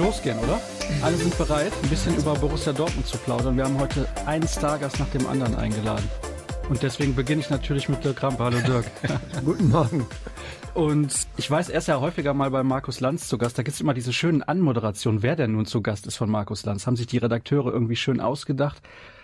Losgehen, oder? Alle sind bereit, ein bisschen über Borussia Dortmund zu plaudern. Wir haben heute einen Stargast nach dem anderen eingeladen. Und deswegen beginne ich natürlich mit Dirk Rampe. Hallo Dirk. Guten Morgen. Und ich weiß, er ist ja häufiger mal bei Markus Lanz zu Gast. Da gibt es immer diese schönen Anmoderationen, wer denn nun zu Gast ist von Markus Lanz. Haben sich die Redakteure irgendwie schön ausgedacht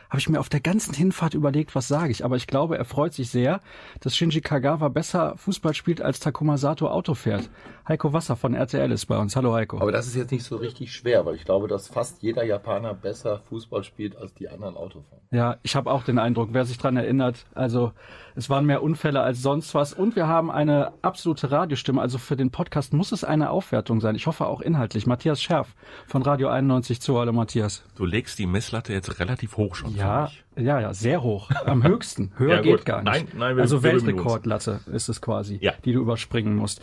habe ich mir auf der ganzen Hinfahrt überlegt, was sage ich. Aber ich glaube, er freut sich sehr, dass Shinji Kagawa besser Fußball spielt, als Takuma Sato Auto fährt. Heiko Wasser von RTL ist bei uns. Hallo Heiko. Aber das ist jetzt nicht so richtig schwer, weil ich glaube, dass fast jeder Japaner besser Fußball spielt als die anderen Autofahrer. Ja, ich habe auch den Eindruck, wer sich dran erinnert, also es waren mehr Unfälle als sonst was. Und wir haben eine absolute Radiostimme. Also für den Podcast muss es eine Aufwertung sein. Ich hoffe auch inhaltlich. Matthias Scherf von Radio 91 zu. Hallo Matthias. Du legst die Messlatte jetzt relativ hoch schon. Ja, ja, ja, sehr hoch. Am höchsten. Höher ja, geht gar nicht. Nein, nein, wir, also Weltrekordlatte ist es quasi, ja. die du überspringen musst.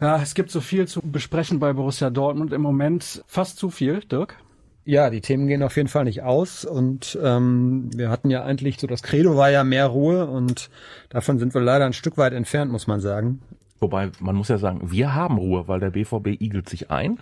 Ja, es gibt so viel zu besprechen bei Borussia Dortmund im Moment. Fast zu viel, Dirk. Ja, die Themen gehen auf jeden Fall nicht aus und ähm, wir hatten ja eigentlich so das Credo war ja mehr Ruhe und davon sind wir leider ein Stück weit entfernt, muss man sagen. Wobei man muss ja sagen, wir haben Ruhe, weil der BVB igelt sich ein,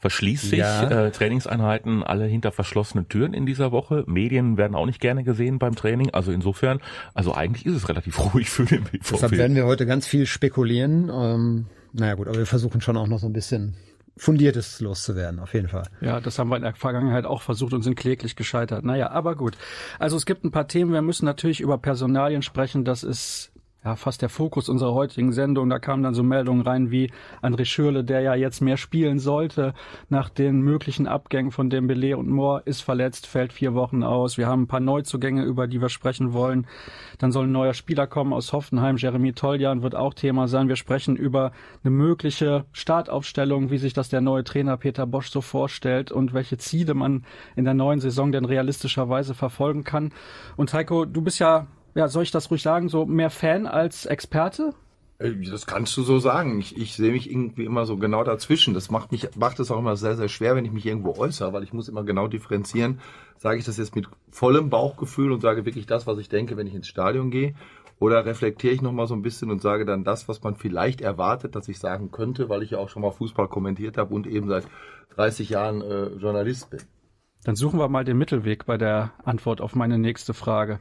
verschließt sich ja. äh, Trainingseinheiten alle hinter verschlossenen Türen in dieser Woche. Medien werden auch nicht gerne gesehen beim Training. Also insofern, also eigentlich ist es relativ ruhig für den BVB. Deshalb werden wir heute ganz viel spekulieren. Ähm, naja gut, aber wir versuchen schon auch noch so ein bisschen fundiertes loszuwerden, auf jeden Fall. Ja, das haben wir in der Vergangenheit auch versucht und sind kläglich gescheitert. Naja, aber gut. Also es gibt ein paar Themen. Wir müssen natürlich über Personalien sprechen. Das ist ja, fast der Fokus unserer heutigen Sendung. Da kamen dann so Meldungen rein wie André Schürle, der ja jetzt mehr spielen sollte nach den möglichen Abgängen von Dembele und Moore, ist verletzt, fällt vier Wochen aus. Wir haben ein paar Neuzugänge, über die wir sprechen wollen. Dann soll ein neuer Spieler kommen aus Hoffenheim. Jeremy Toljan wird auch Thema sein. Wir sprechen über eine mögliche Startaufstellung, wie sich das der neue Trainer Peter Bosch so vorstellt und welche Ziele man in der neuen Saison denn realistischerweise verfolgen kann. Und Heiko, du bist ja ja, soll ich das ruhig sagen, so mehr Fan als Experte? Äh, das kannst du so sagen. Ich, ich sehe mich irgendwie immer so genau dazwischen. Das macht mich, macht es auch immer sehr, sehr schwer, wenn ich mich irgendwo äußere, weil ich muss immer genau differenzieren. Sage ich das jetzt mit vollem Bauchgefühl und sage wirklich das, was ich denke, wenn ich ins Stadion gehe? Oder reflektiere ich nochmal so ein bisschen und sage dann das, was man vielleicht erwartet, dass ich sagen könnte, weil ich ja auch schon mal Fußball kommentiert habe und eben seit 30 Jahren äh, Journalist bin? Dann suchen wir mal den Mittelweg bei der Antwort auf meine nächste Frage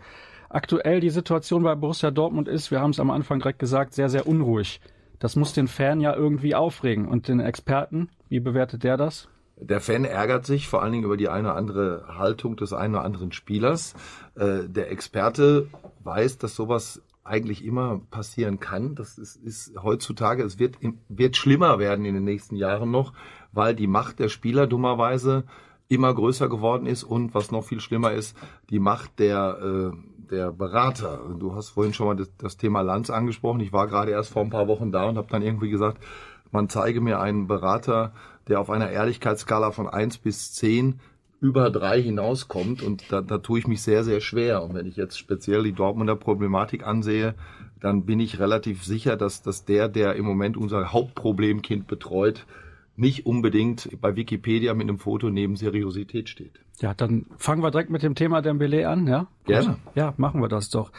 aktuell die Situation bei Borussia Dortmund ist, wir haben es am Anfang direkt gesagt, sehr, sehr unruhig. Das muss den Fan ja irgendwie aufregen. Und den Experten, wie bewertet der das? Der Fan ärgert sich vor allen Dingen über die eine oder andere Haltung des einen oder anderen Spielers. Äh, der Experte weiß, dass sowas eigentlich immer passieren kann. Das ist, ist heutzutage, es wird, wird schlimmer werden in den nächsten Jahren noch, weil die Macht der Spieler dummerweise immer größer geworden ist und was noch viel schlimmer ist, die Macht der äh, der Berater. Du hast vorhin schon mal das, das Thema Lanz angesprochen. Ich war gerade erst vor ein paar Wochen da und habe dann irgendwie gesagt, man zeige mir einen Berater, der auf einer Ehrlichkeitsskala von eins bis zehn über drei hinauskommt und da, da tue ich mich sehr, sehr schwer. Und wenn ich jetzt speziell die Dortmunder Problematik ansehe, dann bin ich relativ sicher, dass, dass der, der im Moment unser Hauptproblemkind betreut, nicht unbedingt bei Wikipedia mit einem Foto neben Seriosität steht. Ja, dann fangen wir direkt mit dem Thema Dembele an, ja? Gerne. Ja, machen wir das doch.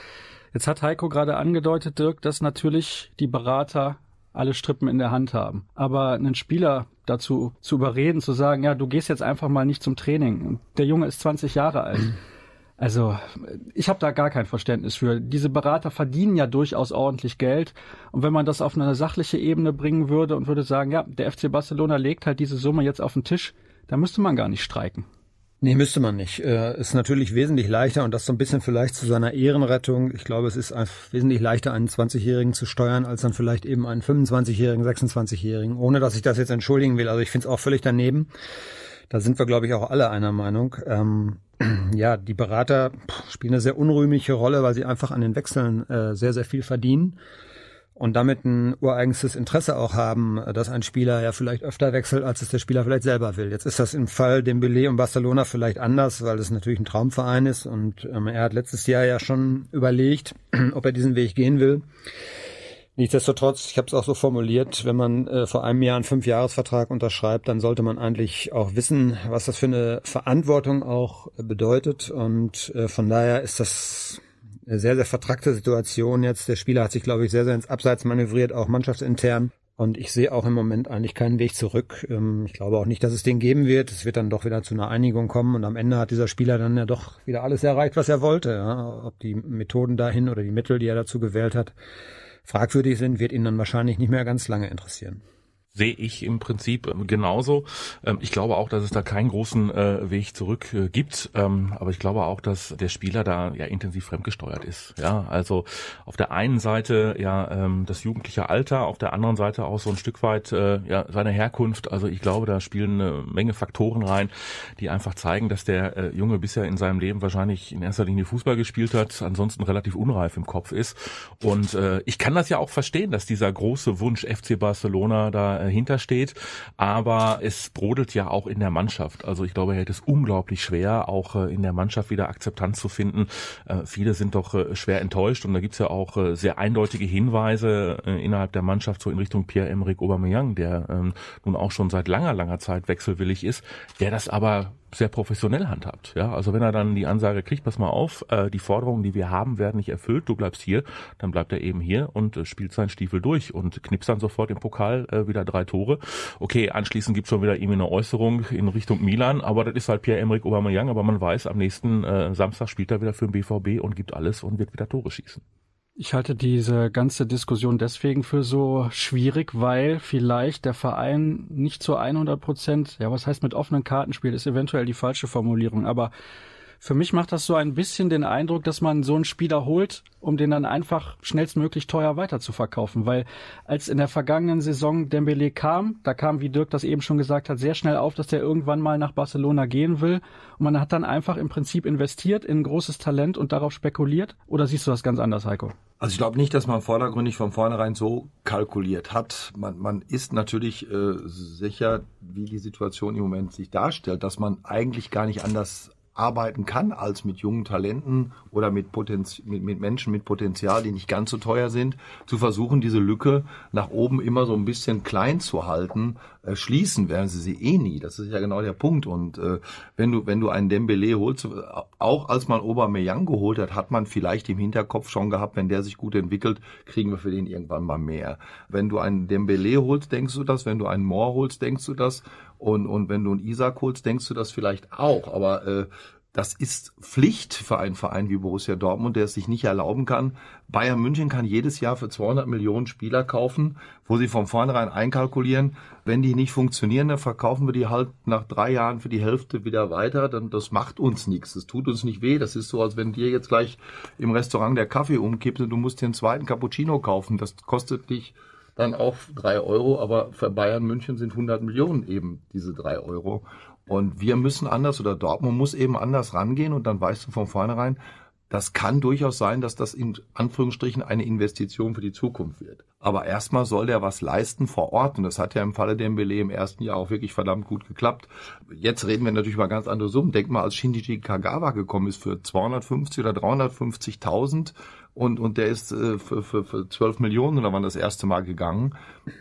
Jetzt hat Heiko gerade angedeutet, Dirk, dass natürlich die Berater alle Strippen in der Hand haben. Aber einen Spieler dazu zu überreden, zu sagen, ja, du gehst jetzt einfach mal nicht zum Training. Der Junge ist 20 Jahre alt. Also ich habe da gar kein Verständnis für. Diese Berater verdienen ja durchaus ordentlich Geld. Und wenn man das auf eine sachliche Ebene bringen würde und würde sagen, ja, der FC Barcelona legt halt diese Summe jetzt auf den Tisch, dann müsste man gar nicht streiken. Nee, müsste man nicht. Äh, ist natürlich wesentlich leichter und das so ein bisschen vielleicht zu seiner Ehrenrettung. Ich glaube, es ist wesentlich leichter, einen 20-Jährigen zu steuern, als dann vielleicht eben einen 25-Jährigen, 26-Jährigen, ohne dass ich das jetzt entschuldigen will. Also ich finde es auch völlig daneben. Da sind wir, glaube ich, auch alle einer Meinung. Ähm, ja, die Berater spielen eine sehr unrühmliche Rolle, weil sie einfach an den Wechseln äh, sehr, sehr viel verdienen und damit ein ureigenstes Interesse auch haben, dass ein Spieler ja vielleicht öfter wechselt, als es der Spieler vielleicht selber will. Jetzt ist das im Fall Dembele und Barcelona vielleicht anders, weil es natürlich ein Traumverein ist und ähm, er hat letztes Jahr ja schon überlegt, ob er diesen Weg gehen will. Nichtsdestotrotz, ich habe es auch so formuliert, wenn man äh, vor einem Jahr einen Fünfjahresvertrag unterschreibt, dann sollte man eigentlich auch wissen, was das für eine Verantwortung auch bedeutet. Und äh, von daher ist das eine sehr, sehr vertrackte Situation jetzt. Der Spieler hat sich, glaube ich, sehr, sehr ins Abseits manövriert, auch mannschaftsintern. Und ich sehe auch im Moment eigentlich keinen Weg zurück. Ähm, ich glaube auch nicht, dass es den geben wird. Es wird dann doch wieder zu einer Einigung kommen und am Ende hat dieser Spieler dann ja doch wieder alles erreicht, was er wollte. Ob die Methoden dahin oder die Mittel, die er dazu gewählt hat, fragwürdig sind, wird ihn dann wahrscheinlich nicht mehr ganz lange interessieren sehe ich im Prinzip ähm, genauso. Ähm, ich glaube auch, dass es da keinen großen äh, Weg zurück äh, gibt, ähm, aber ich glaube auch, dass der Spieler da ja intensiv fremdgesteuert ist. Ja, also auf der einen Seite ja das jugendliche Alter, auf der anderen Seite auch so ein Stück weit äh, ja seine Herkunft. Also ich glaube, da spielen eine Menge Faktoren rein, die einfach zeigen, dass der Junge bisher in seinem Leben wahrscheinlich in erster Linie Fußball gespielt hat, ansonsten relativ unreif im Kopf ist. Und ich kann das ja auch verstehen, dass dieser große Wunsch FC Barcelona da hintersteht. Aber es brodelt ja auch in der Mannschaft. Also ich glaube, er hätte es unglaublich schwer, auch äh, in der Mannschaft wieder Akzeptanz zu finden. Äh, viele sind doch äh, schwer enttäuscht und da gibt's ja auch sehr eindeutige Hinweise innerhalb der Mannschaft so in Richtung Pierre-Emerick Aubameyang, der ähm, nun auch schon seit langer, langer Zeit wechselwillig ist, der das aber sehr professionell handhabt. Ja, also wenn er dann die Ansage kriegt, pass mal auf, äh, die Forderungen, die wir haben, werden nicht erfüllt, du bleibst hier, dann bleibt er eben hier und äh, spielt seinen Stiefel durch und knipst dann sofort im Pokal äh, wieder drei Tore. Okay, anschließend gibt's schon wieder ihm eine Äußerung in Richtung Milan, aber das ist halt Pierre-Emerick Aubameyang, aber man weiß, am nächsten äh, Samstag spielt er wieder für den BVB und gibt alles und wird wieder Tore schießen. Ich halte diese ganze Diskussion deswegen für so schwierig, weil vielleicht der Verein nicht zu 100 Prozent, ja, was heißt mit offenen Karten spielt, ist eventuell die falsche Formulierung, aber für mich macht das so ein bisschen den Eindruck, dass man so einen Spieler holt, um den dann einfach schnellstmöglich teuer weiterzuverkaufen. Weil als in der vergangenen Saison Dembele kam, da kam, wie Dirk das eben schon gesagt hat, sehr schnell auf, dass der irgendwann mal nach Barcelona gehen will. Und man hat dann einfach im Prinzip investiert in ein großes Talent und darauf spekuliert. Oder siehst du das ganz anders, Heiko? Also ich glaube nicht, dass man vordergründig von vornherein so kalkuliert hat. Man, man ist natürlich äh, sicher, wie die Situation im Moment sich darstellt, dass man eigentlich gar nicht anders arbeiten kann als mit jungen Talenten oder mit, Potenz mit, mit Menschen mit Potenzial, die nicht ganz so teuer sind, zu versuchen, diese Lücke nach oben immer so ein bisschen klein zu halten. Äh, schließen werden sie sie eh nie. Das ist ja genau der Punkt. Und äh, wenn du wenn du einen Dembele holst, auch als man Aubameyang geholt hat, hat man vielleicht im Hinterkopf schon gehabt, wenn der sich gut entwickelt, kriegen wir für den irgendwann mal mehr. Wenn du einen Dembele holst, denkst du das. Wenn du einen Moore holst, denkst du das. Und, und wenn du einen Isaac holst, denkst du das vielleicht auch. Aber äh, das ist Pflicht für einen Verein wie Borussia Dortmund, der es sich nicht erlauben kann. Bayern München kann jedes Jahr für 200 Millionen Spieler kaufen, wo sie von vornherein einkalkulieren, wenn die nicht funktionieren, dann verkaufen wir die halt nach drei Jahren für die Hälfte wieder weiter. Dann das macht uns nichts, das tut uns nicht weh. Das ist so, als wenn dir jetzt gleich im Restaurant der Kaffee umkippt und du musst den zweiten Cappuccino kaufen. Das kostet dich dann auch drei Euro, aber für Bayern München sind 100 Millionen eben diese drei Euro. Und wir müssen anders oder Dortmund muss eben anders rangehen und dann weißt du von vornherein, das kann durchaus sein, dass das in Anführungsstrichen eine Investition für die Zukunft wird. Aber erstmal soll der was leisten vor Ort und das hat ja im Falle der Mbele im ersten Jahr auch wirklich verdammt gut geklappt. Jetzt reden wir natürlich über ganz andere Summen. Denk mal, als Shinji Kagawa gekommen ist für 250 oder 350.000 und, und der ist äh, für, für, für 12 Millionen oder wann das erste Mal gegangen.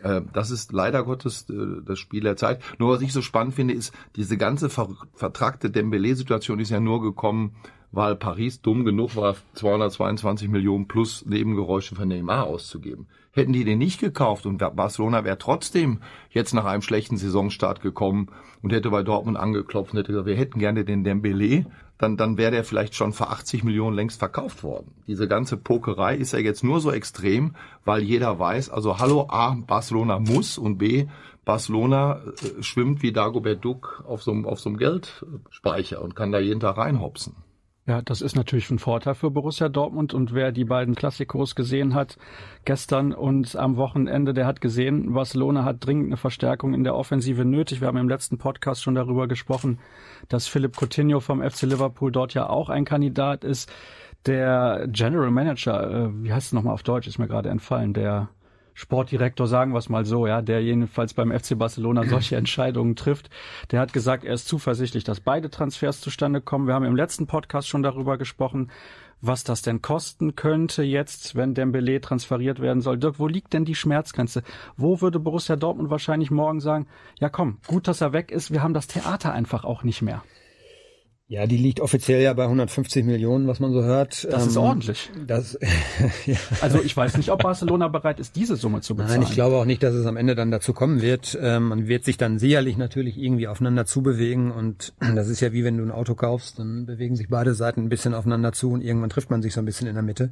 Äh, das ist leider Gottes äh, das Spiel der Zeit. Nur was ich so spannend finde, ist, diese ganze ver vertragte Dembele-Situation ist ja nur gekommen, weil Paris dumm genug war, 222 Millionen plus Nebengeräusche für Neymar auszugeben. Hätten die den nicht gekauft und Barcelona wäre trotzdem jetzt nach einem schlechten Saisonstart gekommen und hätte bei Dortmund angeklopft und hätte gesagt, wir hätten gerne den Dembele, dann, dann wäre der vielleicht schon für 80 Millionen längst verkauft worden. Diese ganze Pokerei ist ja jetzt nur so extrem, weil jeder weiß, also hallo, A, Barcelona muss und B, Barcelona äh, schwimmt wie Dagobert Duck auf so, einem auf so einem Geldspeicher und kann da jeden Tag reinhopsen. Ja, das ist natürlich ein Vorteil für Borussia Dortmund und wer die beiden Klassikos gesehen hat, gestern und am Wochenende, der hat gesehen, Barcelona hat dringend eine Verstärkung in der Offensive nötig. Wir haben im letzten Podcast schon darüber gesprochen, dass Philipp Coutinho vom FC Liverpool dort ja auch ein Kandidat ist. Der General Manager, äh, wie heißt es nochmal auf Deutsch, ist mir gerade entfallen, der Sportdirektor, sagen wir es mal so, ja, der jedenfalls beim FC Barcelona solche Entscheidungen trifft, der hat gesagt, er ist zuversichtlich, dass beide Transfers zustande kommen. Wir haben im letzten Podcast schon darüber gesprochen, was das denn kosten könnte jetzt, wenn Dembele transferiert werden soll. Dirk, wo liegt denn die Schmerzgrenze? Wo würde Borussia Dortmund wahrscheinlich morgen sagen, ja komm, gut, dass er weg ist, wir haben das Theater einfach auch nicht mehr. Ja, die liegt offiziell ja bei 150 Millionen, was man so hört. Das ähm, ist ordentlich. Das, ja. Also ich weiß nicht, ob Barcelona bereit ist, diese Summe zu bezahlen. Nein, ich glaube auch nicht, dass es am Ende dann dazu kommen wird. Ähm, man wird sich dann sicherlich natürlich irgendwie aufeinander zubewegen und das ist ja wie wenn du ein Auto kaufst, dann bewegen sich beide Seiten ein bisschen aufeinander zu und irgendwann trifft man sich so ein bisschen in der Mitte.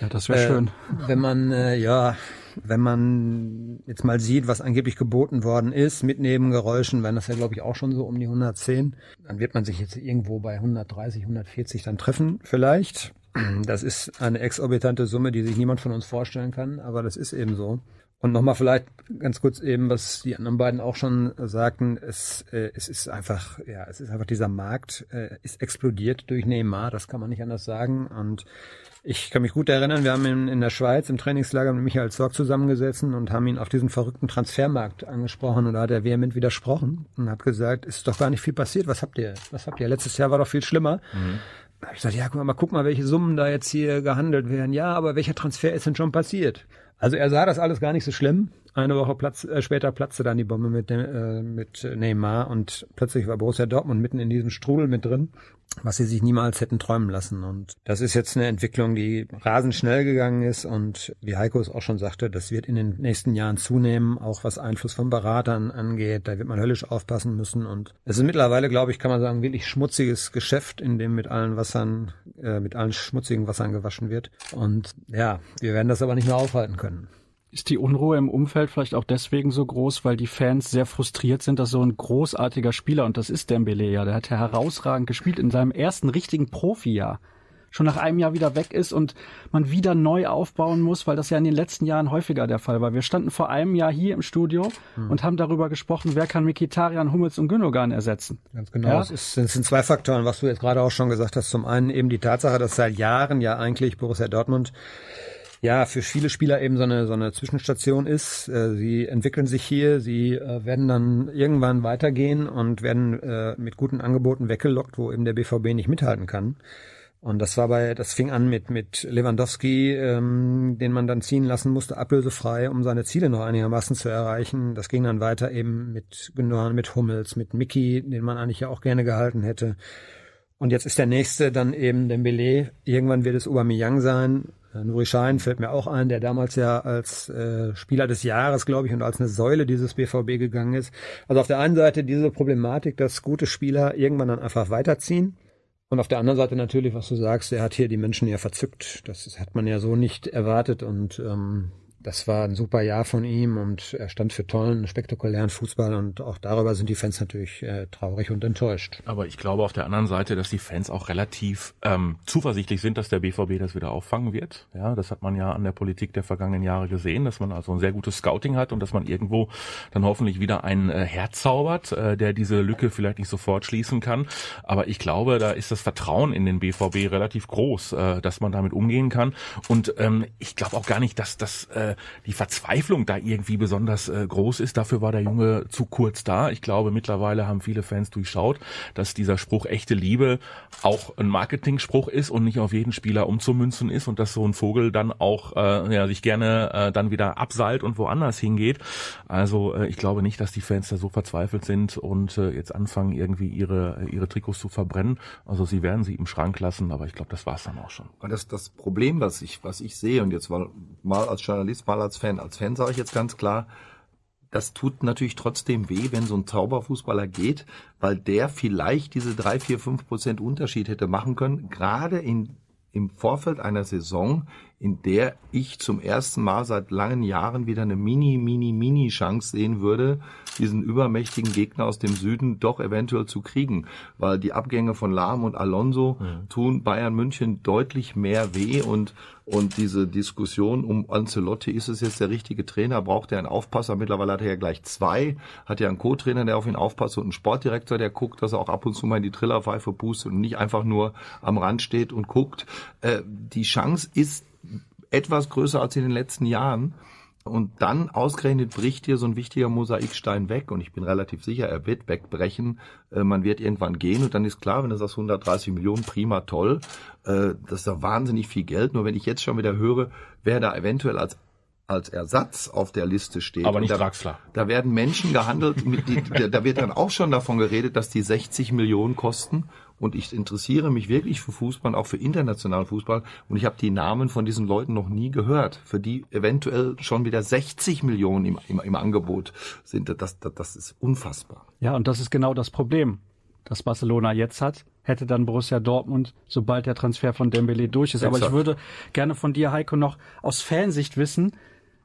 Ja, das wäre äh, schön. Wenn man, äh, ja, wenn man jetzt mal sieht, was angeblich geboten worden ist, mit Nebengeräuschen, wenn das ja glaube ich auch schon so um die 110, dann wird man sich jetzt irgendwo bei 130, 140 dann treffen vielleicht. Das ist eine exorbitante Summe, die sich niemand von uns vorstellen kann, aber das ist eben so. Und nochmal vielleicht ganz kurz eben, was die anderen beiden auch schon sagten, es, äh, es ist einfach, ja, es ist einfach dieser Markt äh, ist explodiert durch Neymar, das kann man nicht anders sagen. Und ich kann mich gut erinnern, wir haben in, in der Schweiz im Trainingslager mit Michael Zorg zusammengesessen und haben ihn auf diesen verrückten Transfermarkt angesprochen und da hat er vehement widersprochen und hat gesagt, ist doch gar nicht viel passiert, was habt ihr, was habt ihr? Letztes Jahr war doch viel schlimmer. Mhm. Habe ich gesagt, ja, guck mal, guck mal, welche Summen da jetzt hier gehandelt werden. Ja, aber welcher Transfer ist denn schon passiert? Also er sah das alles gar nicht so schlimm. Eine Woche Platz, äh, später platzte dann die Bombe mit, äh, mit Neymar und plötzlich war Borussia Dortmund mitten in diesem Strudel mit drin was sie sich niemals hätten träumen lassen. Und das ist jetzt eine Entwicklung, die rasend schnell gegangen ist und wie Heiko es auch schon sagte, das wird in den nächsten Jahren zunehmen, auch was Einfluss von Beratern angeht. Da wird man höllisch aufpassen müssen. Und es ist mittlerweile, glaube ich, kann man sagen, wirklich schmutziges Geschäft, in dem mit allen Wassern, äh, mit allen schmutzigen Wassern gewaschen wird. Und ja, wir werden das aber nicht mehr aufhalten können. Ist die Unruhe im Umfeld vielleicht auch deswegen so groß, weil die Fans sehr frustriert sind, dass so ein großartiger Spieler, und das ist Dembele ja, der hat ja herausragend gespielt in seinem ersten richtigen Profijahr, schon nach einem Jahr wieder weg ist und man wieder neu aufbauen muss, weil das ja in den letzten Jahren häufiger der Fall war. Wir standen vor einem Jahr hier im Studio hm. und haben darüber gesprochen, wer kann Mikitarian, Hummels und Gündogan ersetzen. Ganz genau. Ja? Es, sind zwei Faktoren, was du jetzt gerade auch schon gesagt hast. Zum einen eben die Tatsache, dass seit Jahren ja eigentlich Borussia Dortmund ja für viele Spieler eben so eine so eine Zwischenstation ist. Äh, sie entwickeln sich hier, sie äh, werden dann irgendwann weitergehen und werden äh, mit guten Angeboten weggelockt, wo eben der BVB nicht mithalten kann. Und das war bei, das fing an mit mit Lewandowski, ähm, den man dann ziehen lassen musste, ablösefrei, um seine Ziele noch einigermaßen zu erreichen. Das ging dann weiter eben mit Gündogan, mit Hummels, mit Mickey, den man eigentlich ja auch gerne gehalten hätte. Und jetzt ist der nächste dann eben Dembele. Irgendwann wird es Aubameyang sein. Äh, Nuri Schein fällt mir auch ein, der damals ja als äh, Spieler des Jahres, glaube ich, und als eine Säule dieses BVB gegangen ist. Also auf der einen Seite diese Problematik, dass gute Spieler irgendwann dann einfach weiterziehen. Und auf der anderen Seite natürlich, was du sagst, er hat hier die Menschen ja verzückt. Das hat man ja so nicht erwartet und ähm, das war ein super Jahr von ihm und er stand für tollen, spektakulären Fußball und auch darüber sind die Fans natürlich äh, traurig und enttäuscht. Aber ich glaube auf der anderen Seite, dass die Fans auch relativ ähm, zuversichtlich sind, dass der BVB das wieder auffangen wird. Ja, das hat man ja an der Politik der vergangenen Jahre gesehen, dass man also ein sehr gutes Scouting hat und dass man irgendwo dann hoffentlich wieder einen äh, herzaubert, äh, der diese Lücke vielleicht nicht sofort schließen kann. Aber ich glaube, da ist das Vertrauen in den BVB relativ groß, äh, dass man damit umgehen kann. Und ähm, ich glaube auch gar nicht, dass das äh, die Verzweiflung da irgendwie besonders äh, groß ist. Dafür war der Junge zu kurz da. Ich glaube, mittlerweile haben viele Fans durchschaut, dass dieser Spruch echte Liebe auch ein Marketing-Spruch ist und nicht auf jeden Spieler umzumünzen ist und dass so ein Vogel dann auch äh, ja, sich gerne äh, dann wieder abseilt und woanders hingeht. Also äh, ich glaube nicht, dass die Fans da so verzweifelt sind und äh, jetzt anfangen, irgendwie ihre, ihre Trikots zu verbrennen. Also sie werden sie im Schrank lassen, aber ich glaube, das war's dann auch schon. Das, das Problem, was ich, was ich sehe, und jetzt mal, mal als Journalist Fußball als Fan. Als Fan sage ich jetzt ganz klar, das tut natürlich trotzdem weh, wenn so ein Zauberfußballer geht, weil der vielleicht diese drei, vier, fünf Prozent Unterschied hätte machen können, gerade in, im Vorfeld einer Saison, in der ich zum ersten Mal seit langen Jahren wieder eine mini, mini, mini Chance sehen würde, diesen übermächtigen Gegner aus dem Süden doch eventuell zu kriegen. Weil die Abgänge von Lahm und Alonso mhm. tun Bayern München deutlich mehr weh und und diese Diskussion um Ancelotti, ist es jetzt der richtige Trainer, braucht er einen Aufpasser? Mittlerweile hat er ja gleich zwei, hat ja einen Co-Trainer, der auf ihn aufpasst und einen Sportdirektor, der guckt, dass er auch ab und zu mal in die Trillerpfeife pustet und nicht einfach nur am Rand steht und guckt. Äh, die Chance ist etwas größer als in den letzten Jahren. Und dann ausgerechnet bricht hier so ein wichtiger Mosaikstein weg und ich bin relativ sicher, er wird wegbrechen. Äh, man wird irgendwann gehen und dann ist klar, wenn du sagst 130 Millionen, prima, toll. Äh, das ist doch wahnsinnig viel Geld. Nur wenn ich jetzt schon wieder höre, wer da eventuell als als Ersatz auf der Liste steht. Aber nicht da, Draxler. Da werden Menschen gehandelt, mit die, da wird dann auch schon davon geredet, dass die 60 Millionen kosten. Und ich interessiere mich wirklich für Fußball, auch für internationalen Fußball. Und ich habe die Namen von diesen Leuten noch nie gehört, für die eventuell schon wieder 60 Millionen im, im, im Angebot sind. Das, das, das ist unfassbar. Ja, und das ist genau das Problem, das Barcelona jetzt hat hätte dann Borussia Dortmund, sobald der Transfer von Dembele durch ist. Aber ich würde gerne von dir, Heiko, noch aus Fansicht wissen,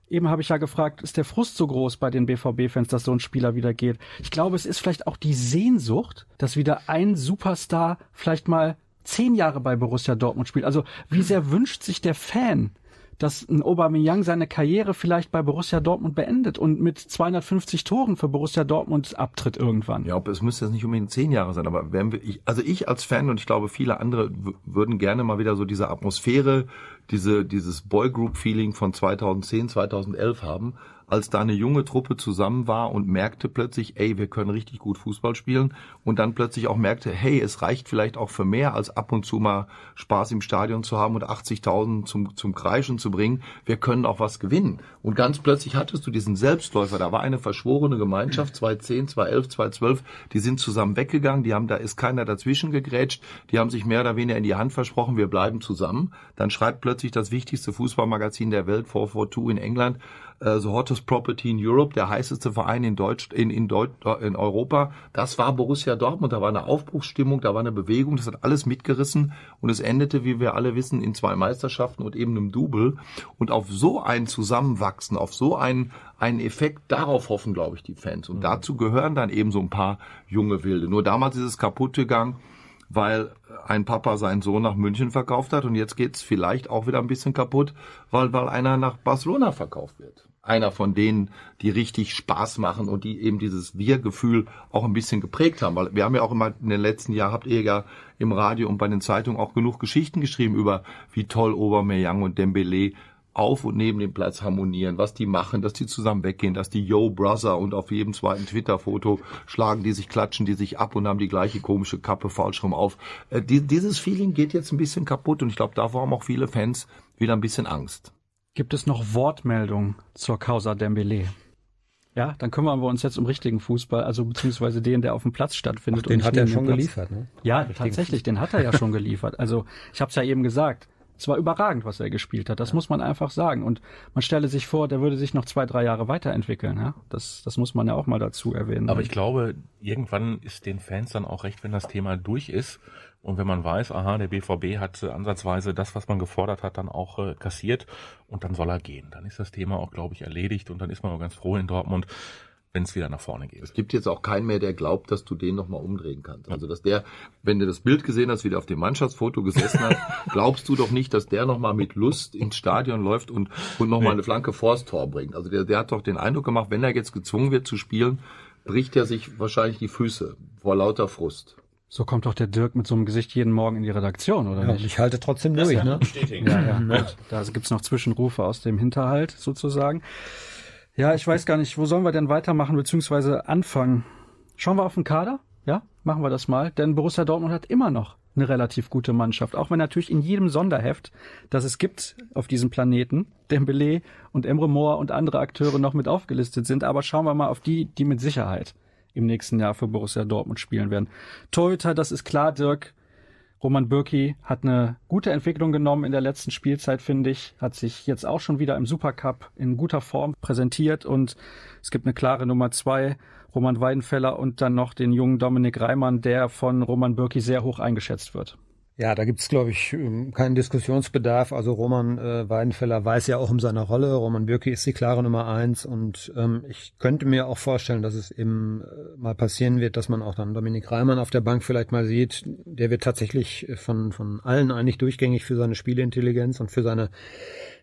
Eben habe ich ja gefragt, ist der Frust so groß bei den BVB-Fans, dass so ein Spieler wieder geht? Ich glaube, es ist vielleicht auch die Sehnsucht, dass wieder ein Superstar vielleicht mal zehn Jahre bei Borussia Dortmund spielt. Also wie sehr wünscht sich der Fan, dass ein Aubameyang seine Karriere vielleicht bei Borussia Dortmund beendet und mit 250 Toren für Borussia Dortmund abtritt irgendwann. Ja, es müsste jetzt nicht unbedingt zehn Jahre sein, aber wenn wir, ich, also ich als Fan und ich glaube viele andere würden gerne mal wieder so diese Atmosphäre, diese, dieses Boygroup-Feeling von 2010, 2011 haben als da eine junge Truppe zusammen war und merkte plötzlich, ey, wir können richtig gut Fußball spielen und dann plötzlich auch merkte, hey, es reicht vielleicht auch für mehr als ab und zu mal Spaß im Stadion zu haben und 80.000 zum, zum Kreischen zu bringen. Wir können auch was gewinnen. Und ganz plötzlich hattest du diesen Selbstläufer. Da war eine verschworene Gemeinschaft, 2010, 2011, 2012. Die sind zusammen weggegangen. Die haben, da ist keiner dazwischen gegrätscht. Die haben sich mehr oder weniger in die Hand versprochen, wir bleiben zusammen. Dann schreibt plötzlich das wichtigste Fußballmagazin der Welt, 442 in England, äh, The Hottest Property in Europe, der heißeste Verein in Deutsch, in, in, Deut in Europa. Das war Borussia Dortmund. Da war eine Aufbruchsstimmung, da war eine Bewegung, das hat alles mitgerissen und es endete, wie wir alle wissen, in zwei Meisterschaften und eben einem Double. Und auf so ein Zusammenwachsen, auf so einen, einen Effekt, darauf hoffen, glaube ich, die Fans. Und mhm. dazu gehören dann eben so ein paar junge Wilde. Nur damals ist es kaputt gegangen weil ein Papa seinen Sohn nach München verkauft hat und jetzt geht's vielleicht auch wieder ein bisschen kaputt, weil, weil einer nach Barcelona verkauft wird einer von denen, die richtig Spaß machen und die eben dieses Wir-Gefühl auch ein bisschen geprägt haben. Weil wir haben ja auch immer in den letzten Jahren, habt ihr ja im Radio und bei den Zeitungen auch genug Geschichten geschrieben über, wie toll Aubameyang und Dembele auf und neben dem Platz harmonieren, was die machen, dass die zusammen weggehen, dass die Yo Brother und auf jedem zweiten Twitter-Foto schlagen die sich, klatschen die sich ab und haben die gleiche komische Kappe falsch rum auf. Äh, die, dieses Feeling geht jetzt ein bisschen kaputt und ich glaube, davor haben auch viele Fans wieder ein bisschen Angst. Gibt es noch Wortmeldungen zur Causa Dembele? Ja, dann kümmern wir uns jetzt um richtigen Fußball, also beziehungsweise den, der auf dem Platz stattfindet. Ach, den hat er schon geliefert, ne? Ja, tatsächlich, den hat er ja schon geliefert. Also ich habe es ja eben gesagt. Es war überragend, was er gespielt hat. Das ja. muss man einfach sagen. Und man stelle sich vor, der würde sich noch zwei, drei Jahre weiterentwickeln. Ja? Das, das muss man ja auch mal dazu erwähnen. Aber ich glaube, irgendwann ist den Fans dann auch recht, wenn das Thema durch ist und wenn man weiß, aha, der BVB hat äh, ansatzweise das, was man gefordert hat, dann auch äh, kassiert und dann soll er gehen. Dann ist das Thema auch, glaube ich, erledigt und dann ist man auch ganz froh in Dortmund, wenn es wieder nach vorne geht. Es gibt jetzt auch keinen mehr, der glaubt, dass du den nochmal umdrehen kannst. Also dass der, wenn du das Bild gesehen hast, wie der auf dem Mannschaftsfoto gesessen hat, glaubst du doch nicht, dass der nochmal mit Lust ins Stadion läuft und, und nochmal nee. eine Flanke vors Tor bringt. Also der, der hat doch den Eindruck gemacht, wenn er jetzt gezwungen wird zu spielen, bricht er sich wahrscheinlich die Füße vor lauter Frust. So kommt doch der Dirk mit so einem Gesicht jeden Morgen in die Redaktion, oder ja, nicht? Ich halte trotzdem das durch, ne? Ja, ja, gut. Da gibt's noch Zwischenrufe aus dem Hinterhalt sozusagen. Ja, ich weiß gar nicht, wo sollen wir denn weitermachen beziehungsweise anfangen? Schauen wir auf den Kader? Ja, machen wir das mal. Denn Borussia Dortmund hat immer noch eine relativ gute Mannschaft. Auch wenn natürlich in jedem Sonderheft, das es gibt auf diesem Planeten, Dembele und Emre Moore und andere Akteure noch mit aufgelistet sind. Aber schauen wir mal auf die, die mit Sicherheit im nächsten Jahr für Borussia Dortmund spielen werden. Torhüter, das ist klar, Dirk. Roman Bürki hat eine gute Entwicklung genommen in der letzten Spielzeit, finde ich. Hat sich jetzt auch schon wieder im Supercup in guter Form präsentiert und es gibt eine klare Nummer zwei, Roman Weidenfeller und dann noch den jungen Dominik Reimann, der von Roman Bürki sehr hoch eingeschätzt wird. Ja, da gibt's glaube ich, ähm, keinen Diskussionsbedarf. Also Roman äh, Weidenfeller weiß ja auch um seine Rolle. Roman Bürki ist die klare Nummer eins. Und ähm, ich könnte mir auch vorstellen, dass es eben äh, mal passieren wird, dass man auch dann Dominik Reimann auf der Bank vielleicht mal sieht. Der wird tatsächlich von, von allen eigentlich durchgängig für seine Spielintelligenz und für seine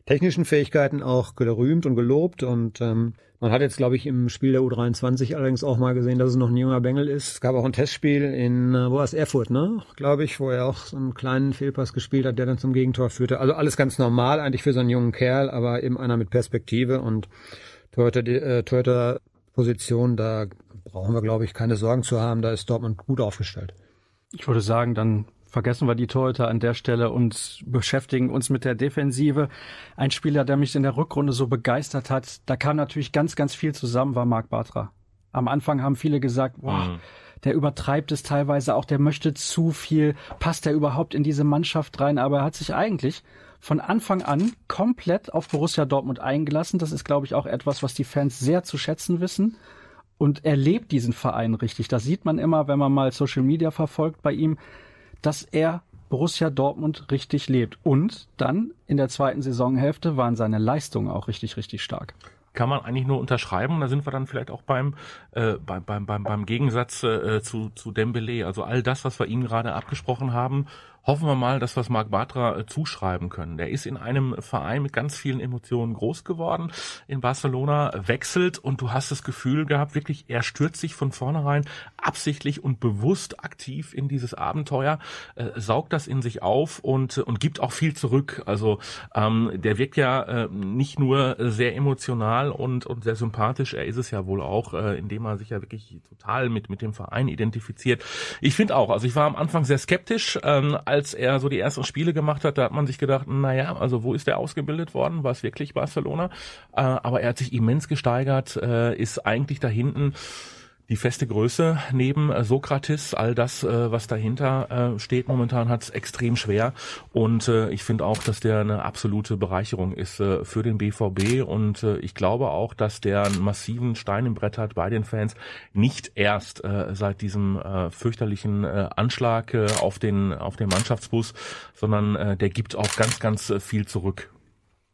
technischen Fähigkeiten auch gerühmt und gelobt. Und ähm, man hat jetzt, glaube ich, im Spiel der U23 allerdings auch mal gesehen, dass es noch ein junger Bengel ist. Es gab auch ein Testspiel in, äh, wo war es, Erfurt, ne? Glaube ich, wo er auch so einen kleinen Fehlpass gespielt hat, der dann zum Gegentor führte. Also alles ganz normal eigentlich für so einen jungen Kerl, aber eben einer mit Perspektive und Torhüter, äh, Torhüter Position, da brauchen wir, glaube ich, keine Sorgen zu haben. Da ist Dortmund gut aufgestellt. Ich würde sagen, dann Vergessen wir die Torhüter an der Stelle und beschäftigen uns mit der Defensive. Ein Spieler, der mich in der Rückrunde so begeistert hat, da kam natürlich ganz, ganz viel zusammen, war Marc Bartra. Am Anfang haben viele gesagt, boah, mhm. der übertreibt es teilweise auch, der möchte zu viel, passt er überhaupt in diese Mannschaft rein, aber er hat sich eigentlich von Anfang an komplett auf Borussia Dortmund eingelassen. Das ist, glaube ich, auch etwas, was die Fans sehr zu schätzen wissen. Und er lebt diesen Verein richtig. Das sieht man immer, wenn man mal Social Media verfolgt bei ihm, dass er Borussia Dortmund richtig lebt. Und dann in der zweiten Saisonhälfte waren seine Leistungen auch richtig, richtig stark kann man eigentlich nur unterschreiben. Da sind wir dann vielleicht auch beim, äh, beim, beim, beim, beim Gegensatz äh, zu, zu Dembele. Also all das, was wir ihm gerade abgesprochen haben, hoffen wir mal, dass wir es Marc Bartra äh, zuschreiben können. Der ist in einem Verein mit ganz vielen Emotionen groß geworden, in Barcelona wechselt und du hast das Gefühl gehabt, wirklich, er stürzt sich von vornherein absichtlich und bewusst aktiv in dieses Abenteuer, äh, saugt das in sich auf und, und gibt auch viel zurück. Also ähm, der wirkt ja äh, nicht nur sehr emotional und, und sehr sympathisch, er ist es ja wohl auch, äh, indem er sich ja wirklich total mit, mit dem Verein identifiziert. Ich finde auch, also ich war am Anfang sehr skeptisch, ähm, als er so die ersten Spiele gemacht hat, da hat man sich gedacht, naja, also wo ist der ausgebildet worden? War es wirklich Barcelona? Äh, aber er hat sich immens gesteigert, äh, ist eigentlich da hinten die feste Größe neben äh, Sokrates, all das, äh, was dahinter äh, steht momentan, hat es extrem schwer. Und ich finde auch, dass der eine absolute Bereicherung ist für den BVB. Und ich glaube auch, dass der einen massiven Stein im Brett hat bei den Fans. Nicht erst seit diesem fürchterlichen Anschlag auf den auf den Mannschaftsbus, sondern der gibt auch ganz, ganz viel zurück.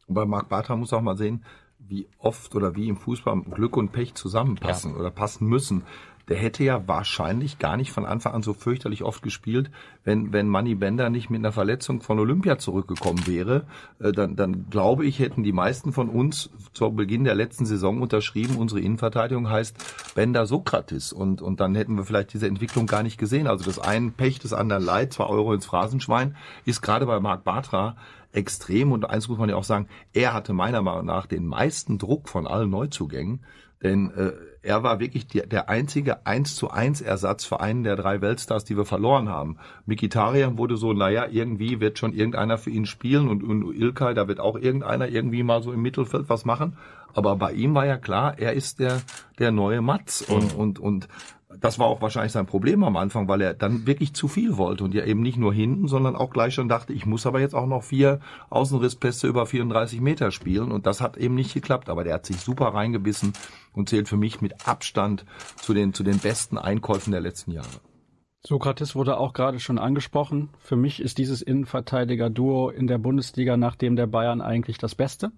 Und bei Marc Bartra muss auch mal sehen, wie oft oder wie im Fußball Glück und Pech zusammenpassen ja. oder passen müssen. Der hätte ja wahrscheinlich gar nicht von Anfang an so fürchterlich oft gespielt, wenn, wenn Manny Bender nicht mit einer Verletzung von Olympia zurückgekommen wäre. Äh, dann, dann glaube ich, hätten die meisten von uns zu Beginn der letzten Saison unterschrieben, unsere Innenverteidigung heißt Bender Sokrates. Und, und dann hätten wir vielleicht diese Entwicklung gar nicht gesehen. Also das einen Pech, des anderen Leid, zwei Euro ins Phrasenschwein, ist gerade bei Marc Bartra extrem. Und eins muss man ja auch sagen, er hatte meiner Meinung nach den meisten Druck von allen Neuzugängen. Denn äh, er war wirklich die, der einzige 1 zu 1 Ersatz für einen der drei Weltstars, die wir verloren haben. Mikitarian wurde so, naja, irgendwie wird schon irgendeiner für ihn spielen und, und Ilkay, da wird auch irgendeiner irgendwie mal so im Mittelfeld was machen. Aber bei ihm war ja klar, er ist der, der neue Matz und, und, und das war auch wahrscheinlich sein Problem am Anfang, weil er dann wirklich zu viel wollte und ja eben nicht nur hinten, sondern auch gleich schon dachte, ich muss aber jetzt auch noch vier Außenrisspässe über 34 Meter spielen und das hat eben nicht geklappt, aber der hat sich super reingebissen und zählt für mich mit Abstand zu den, zu den besten Einkäufen der letzten Jahre. Sokrates wurde auch gerade schon angesprochen. Für mich ist dieses Innenverteidiger-Duo in der Bundesliga nach dem der Bayern eigentlich das Beste.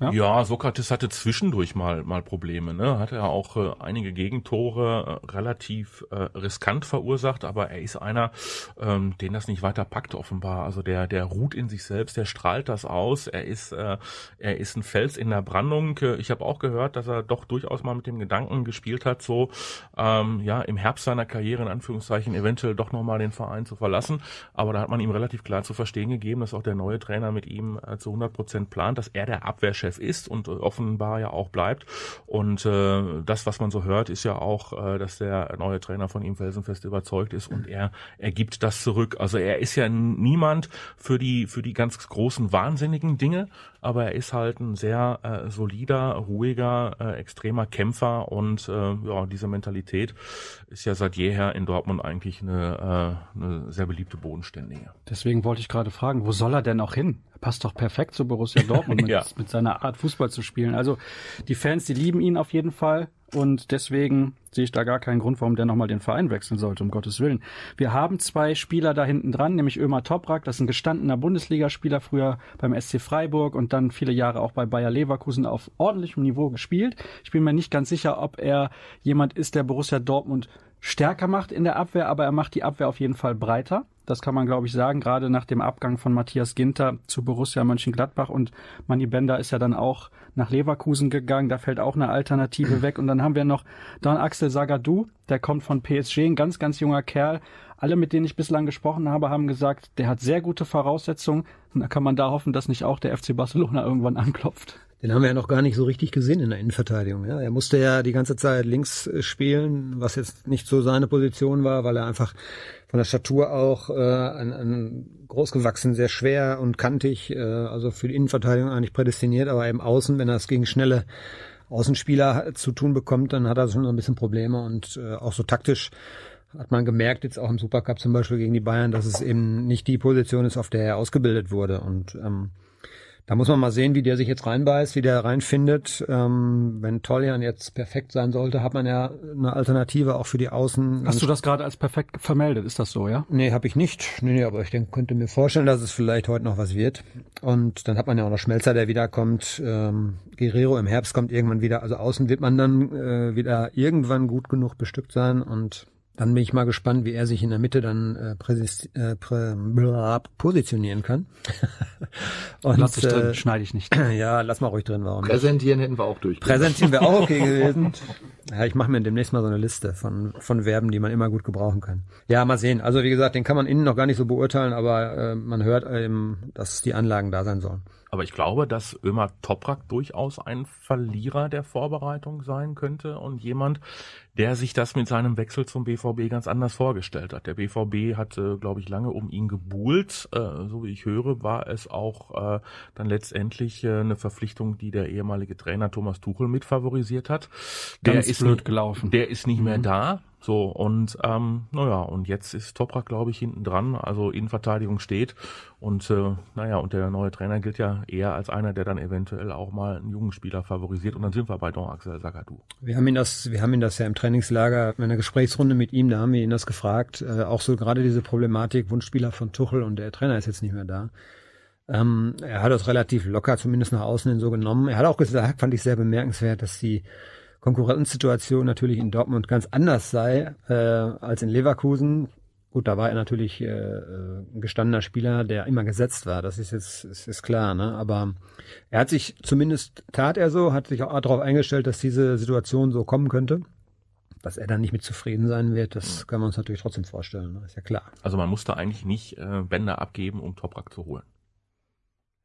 Ja, ja Sokrates hatte zwischendurch mal mal Probleme. Ne? Hat er auch äh, einige Gegentore äh, relativ äh, riskant verursacht, aber er ist einer, ähm, den das nicht weiter packt offenbar. Also der der ruht in sich selbst, der strahlt das aus. Er ist äh, er ist ein Fels in der Brandung. Ich habe auch gehört, dass er doch durchaus mal mit dem Gedanken gespielt hat, so ähm, ja im Herbst seiner Karriere in Anführungszeichen Anführungszeichen eventuell doch nochmal den Verein zu verlassen. Aber da hat man ihm relativ klar zu verstehen gegeben, dass auch der neue Trainer mit ihm äh, zu 100 Prozent plant, dass er der Abwehrchef ist und offenbar ja auch bleibt. Und äh, das, was man so hört, ist ja auch, äh, dass der neue Trainer von ihm felsenfest überzeugt ist und er, er gibt das zurück. Also er ist ja niemand für die, für die ganz großen wahnsinnigen Dinge, aber er ist halt ein sehr äh, solider, ruhiger, äh, extremer Kämpfer und äh, ja, diese Mentalität ist ja seit jeher in Dortmund eigentlich eine, äh, eine sehr beliebte Bodenständige. Deswegen wollte ich gerade fragen, wo soll er denn auch hin? Passt doch perfekt zu Borussia Dortmund mit, ja. mit seiner Art Fußball zu spielen. Also die Fans, die lieben ihn auf jeden Fall. Und deswegen sehe ich da gar keinen Grund, warum der nochmal den Verein wechseln sollte, um Gottes Willen. Wir haben zwei Spieler da hinten dran, nämlich Ömer Toprak, das ist ein gestandener Bundesligaspieler, früher beim SC Freiburg und dann viele Jahre auch bei Bayer Leverkusen auf ordentlichem Niveau gespielt. Ich bin mir nicht ganz sicher, ob er jemand ist, der Borussia Dortmund stärker macht in der Abwehr, aber er macht die Abwehr auf jeden Fall breiter. Das kann man, glaube ich, sagen, gerade nach dem Abgang von Matthias Ginter zu Borussia Mönchengladbach und Manny Bender ist ja dann auch nach Leverkusen gegangen. Da fällt auch eine Alternative weg. Und dann haben wir noch Don Axel Sagadou, der kommt von PSG, ein ganz, ganz junger Kerl. Alle, mit denen ich bislang gesprochen habe, haben gesagt, der hat sehr gute Voraussetzungen. Und da kann man da hoffen, dass nicht auch der FC Barcelona irgendwann anklopft. Den haben wir ja noch gar nicht so richtig gesehen in der Innenverteidigung. Ja. Er musste ja die ganze Zeit links äh, spielen, was jetzt nicht so seine Position war, weil er einfach von der Statur auch äh, ein, ein großgewachsen, sehr schwer und kantig, äh, also für die Innenverteidigung eigentlich prädestiniert, aber eben außen, wenn er es gegen schnelle Außenspieler zu tun bekommt, dann hat er schon ein bisschen Probleme und äh, auch so taktisch hat man gemerkt, jetzt auch im Supercup zum Beispiel gegen die Bayern, dass es eben nicht die Position ist, auf der er ausgebildet wurde. Und ähm, da muss man mal sehen, wie der sich jetzt reinbeißt, wie der reinfindet. Ähm, wenn Toljan jetzt perfekt sein sollte, hat man ja eine Alternative auch für die Außen. Hast du das gerade als perfekt vermeldet? Ist das so, ja? Nee, habe ich nicht. Nee, nee, aber ich denke, könnte mir vorstellen, dass es vielleicht heute noch was wird. Und dann hat man ja auch noch Schmelzer, der wiederkommt. Ähm, Guerrero im Herbst kommt irgendwann wieder. Also außen wird man dann äh, wieder irgendwann gut genug bestückt sein und dann bin ich mal gespannt, wie er sich in der Mitte dann äh, äh, prä, positionieren kann. Und, lass dich drin, äh, schneide ich nicht. Ja, lass mal ruhig drin. Warum Präsentieren nicht? hätten wir auch durch. Präsentieren wäre auch okay gewesen. Ja, ich mache mir demnächst mal so eine Liste von, von Verben, die man immer gut gebrauchen kann. Ja, mal sehen. Also wie gesagt, den kann man innen noch gar nicht so beurteilen, aber äh, man hört eben, dass die Anlagen da sein sollen. Aber ich glaube, dass Ömer Toprak durchaus ein Verlierer der Vorbereitung sein könnte und jemand, der sich das mit seinem Wechsel zum BVB ganz anders vorgestellt hat. Der BVB hatte, glaube ich, lange um ihn gebuhlt. Äh, so wie ich höre, war es auch äh, dann letztendlich äh, eine Verpflichtung, die der ehemalige Trainer Thomas Tuchel mit favorisiert hat. Der ganz ist blöd gelaufen. Der ist nicht mhm. mehr da. So, und ähm, naja, und jetzt ist Toprak, glaube ich, hinten dran, also Innenverteidigung steht. Und äh, naja, und der neue Trainer gilt ja eher als einer, der dann eventuell auch mal einen jungen Spieler favorisiert. Und dann sind wir bei Don Axel Sagadou. Wir haben ihn das, wir haben ihn das ja im Trainingslager, in einer Gesprächsrunde mit ihm, da haben wir ihn das gefragt. Äh, auch so gerade diese Problematik, Wunschspieler von Tuchel und der Trainer ist jetzt nicht mehr da. Ähm, er hat das relativ locker, zumindest nach außen hin so genommen. Er hat auch gesagt, fand ich sehr bemerkenswert, dass die Konkurrenzsituation natürlich in Dortmund ganz anders sei äh, als in Leverkusen. Gut, da war er natürlich äh, äh, ein gestandener Spieler, der immer gesetzt war. Das ist jetzt ist, ist klar, ne? Aber er hat sich zumindest tat er so, hat sich auch darauf eingestellt, dass diese Situation so kommen könnte. Dass er dann nicht mit zufrieden sein wird, das kann man uns natürlich trotzdem vorstellen. Ne? Ist ja klar. Also man musste eigentlich nicht äh, Bänder abgeben, um Toprak zu holen.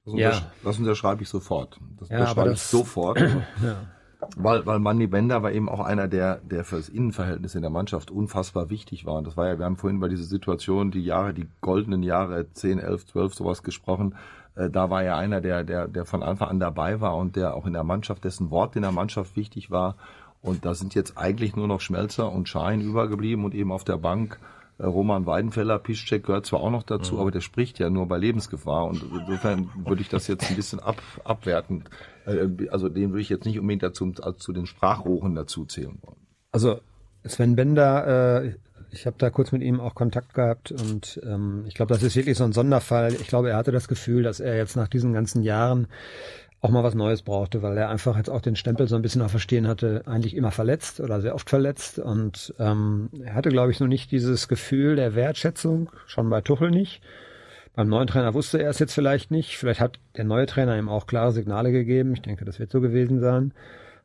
Das, ja. das unterschreibe ich sofort. Das ja, unterschreibe ich sofort. ja. Weil, weil Manny Bender war eben auch einer, der, der fürs Innenverhältnis in der Mannschaft unfassbar wichtig war. Und das war ja, wir haben vorhin über diese Situation, die Jahre, die goldenen Jahre, 10, 11, 12, sowas gesprochen. Äh, da war er einer, der, der, der von Anfang an dabei war und der auch in der Mannschaft, dessen Wort in der Mannschaft wichtig war. Und da sind jetzt eigentlich nur noch Schmelzer und Schein übergeblieben und eben auf der Bank äh, Roman Weidenfeller, Piszczek gehört zwar auch noch dazu, mhm. aber der spricht ja nur bei Lebensgefahr und insofern würde ich das jetzt ein bisschen ab, abwerten. Äh, also den würde ich jetzt nicht unbedingt dazu also zu den Sprachrohren dazu zählen wollen. Also Sven Bender, äh, ich habe da kurz mit ihm auch Kontakt gehabt und ähm, ich glaube, das ist wirklich so ein Sonderfall. Ich glaube, er hatte das Gefühl, dass er jetzt nach diesen ganzen Jahren auch mal was Neues brauchte, weil er einfach jetzt auch den Stempel so ein bisschen auf Verstehen hatte, eigentlich immer verletzt oder sehr oft verletzt. Und ähm, er hatte, glaube ich, noch nicht dieses Gefühl der Wertschätzung, schon bei Tuchel nicht. Beim neuen Trainer wusste er es jetzt vielleicht nicht. Vielleicht hat der neue Trainer ihm auch klare Signale gegeben. Ich denke, das wird so gewesen sein.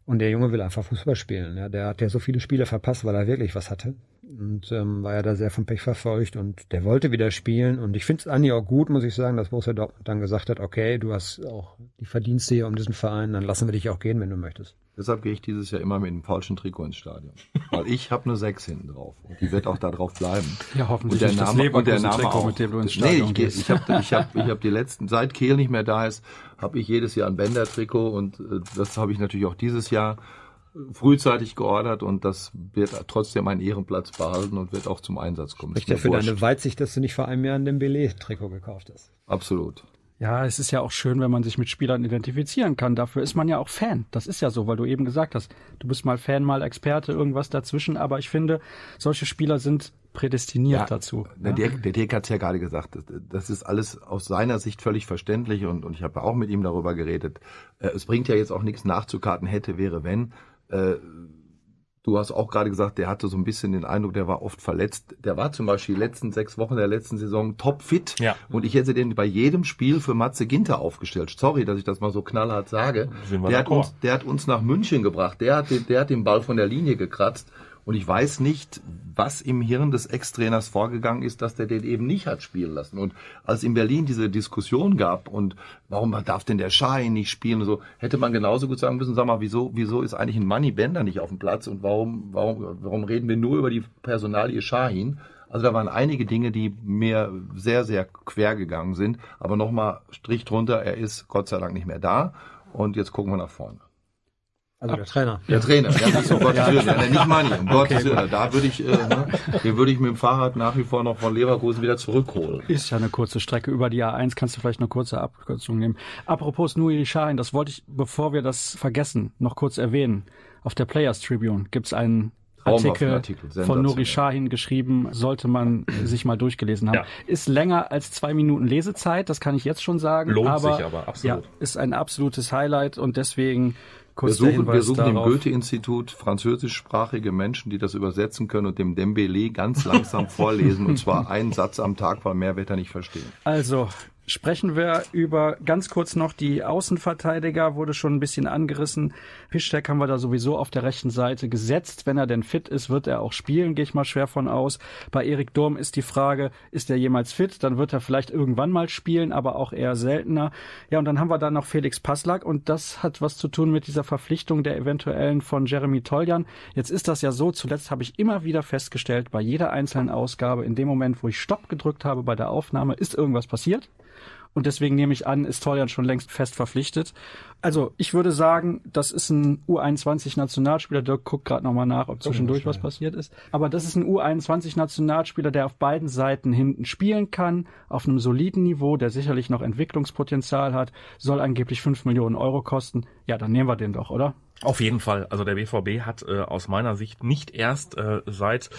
Und der Junge will einfach Fußball spielen. Ja, der hat ja so viele Spiele verpasst, weil er wirklich was hatte. Und ähm, war ja da sehr vom Pech verfolgt und der wollte wieder spielen. Und ich finde es eigentlich auch gut, muss ich sagen, dass Borussia Dortmund dann gesagt hat, okay, du hast auch die Verdienste hier um diesen Verein, dann lassen wir dich auch gehen, wenn du möchtest. Deshalb gehe ich dieses Jahr immer mit dem falschen Trikot ins Stadion. Weil ich habe eine 6 hinten drauf. Und die wird auch da drauf bleiben. Ja, hoffentlich und der Name, das und der Name Trikot, auch. mit dem du ins Stadion nee, ich, ich habe ich hab, ich hab die letzten, seit Kehl nicht mehr da ist, habe ich jedes Jahr ein Bänder-Trikot und äh, das habe ich natürlich auch dieses Jahr frühzeitig geordert und das wird trotzdem einen Ehrenplatz behalten und wird auch zum Einsatz kommen. Spricht ja für wurscht. deine Weitsicht, dass du nicht vor einem Jahr ein Dembele-Trikot gekauft hast. Absolut. Ja, es ist ja auch schön, wenn man sich mit Spielern identifizieren kann. Dafür ist man ja auch Fan. Das ist ja so, weil du eben gesagt hast, du bist mal Fan, mal Experte, irgendwas dazwischen. Aber ich finde, solche Spieler sind prädestiniert ja, dazu. Der, ja? der Dirk hat es ja gerade gesagt. Das ist alles aus seiner Sicht völlig verständlich und, und ich habe auch mit ihm darüber geredet. Äh, es bringt ja jetzt auch nichts nachzukarten, hätte, wäre, wenn. Äh, du hast auch gerade gesagt, der hatte so ein bisschen den Eindruck, der war oft verletzt. Der war zum Beispiel die letzten sechs Wochen der letzten Saison topfit. Ja. Und ich hätte den bei jedem Spiel für Matze Ginter aufgestellt. Sorry, dass ich das mal so knallhart sage. Der hat, uns, der hat uns nach München gebracht. Der hat, den, der hat den Ball von der Linie gekratzt. Und ich weiß nicht, was im Hirn des Ex-Trainers vorgegangen ist, dass der den eben nicht hat spielen lassen. Und als in Berlin diese Diskussion gab und warum darf denn der Schein nicht spielen und so, hätte man genauso gut sagen müssen, sag mal, wieso, wieso ist eigentlich ein Money Bender nicht auf dem Platz und warum, warum, warum reden wir nur über die Personalie Shahin? Also da waren einige Dinge, die mir sehr, sehr quer gegangen sind. Aber nochmal Strich drunter, er ist Gott sei Dank nicht mehr da. Und jetzt gucken wir nach vorne. Also der Trainer. Der Trainer, ja, nicht um Gottes Willen, nicht Money, um Gottes Willen. Da würde ich, äh, ne, den würde ich mit dem Fahrrad nach wie vor noch von Leverkusen wieder zurückholen. Ist ja eine kurze Strecke. Über die A1 kannst du vielleicht eine kurze Abkürzung nehmen. Apropos Nuri Sahin, das wollte ich, bevor wir das vergessen, noch kurz erwähnen. Auf der Players Tribune gibt's einen Artikel, Artikel von Nuri Shahin geschrieben, sollte man sich mal durchgelesen haben. Ja. Ist länger als zwei Minuten Lesezeit, das kann ich jetzt schon sagen. Lohnt aber, sich aber, absolut. Ja, ist ein absolutes Highlight und deswegen Kurz wir suchen, wir suchen im Goethe-Institut französischsprachige Menschen, die das übersetzen können und dem Dembele ganz langsam vorlesen und zwar einen Satz am Tag, weil mehr wird er nicht verstehen. Also, sprechen wir über ganz kurz noch die Außenverteidiger, wurde schon ein bisschen angerissen. Piszczek haben wir da sowieso auf der rechten Seite gesetzt. Wenn er denn fit ist, wird er auch spielen, gehe ich mal schwer von aus. Bei Erik Durm ist die Frage, ist er jemals fit? Dann wird er vielleicht irgendwann mal spielen, aber auch eher seltener. Ja, und dann haben wir da noch Felix Passlack und das hat was zu tun mit dieser Verpflichtung der eventuellen von Jeremy Toljan. Jetzt ist das ja so, zuletzt habe ich immer wieder festgestellt, bei jeder einzelnen Ausgabe, in dem Moment, wo ich Stopp gedrückt habe bei der Aufnahme, ist irgendwas passiert. Und deswegen nehme ich an, ist Toljan schon längst fest verpflichtet. Also ich würde sagen, das ist ein U21-Nationalspieler. Dirk guckt gerade nochmal nach, ob zwischendurch was passiert ist. Aber das ist ein U21-Nationalspieler, der auf beiden Seiten hinten spielen kann, auf einem soliden Niveau, der sicherlich noch Entwicklungspotenzial hat, soll angeblich fünf Millionen Euro kosten. Ja, dann nehmen wir den doch, oder? Auf jeden Fall. Also der BVB hat äh, aus meiner Sicht nicht erst äh, seit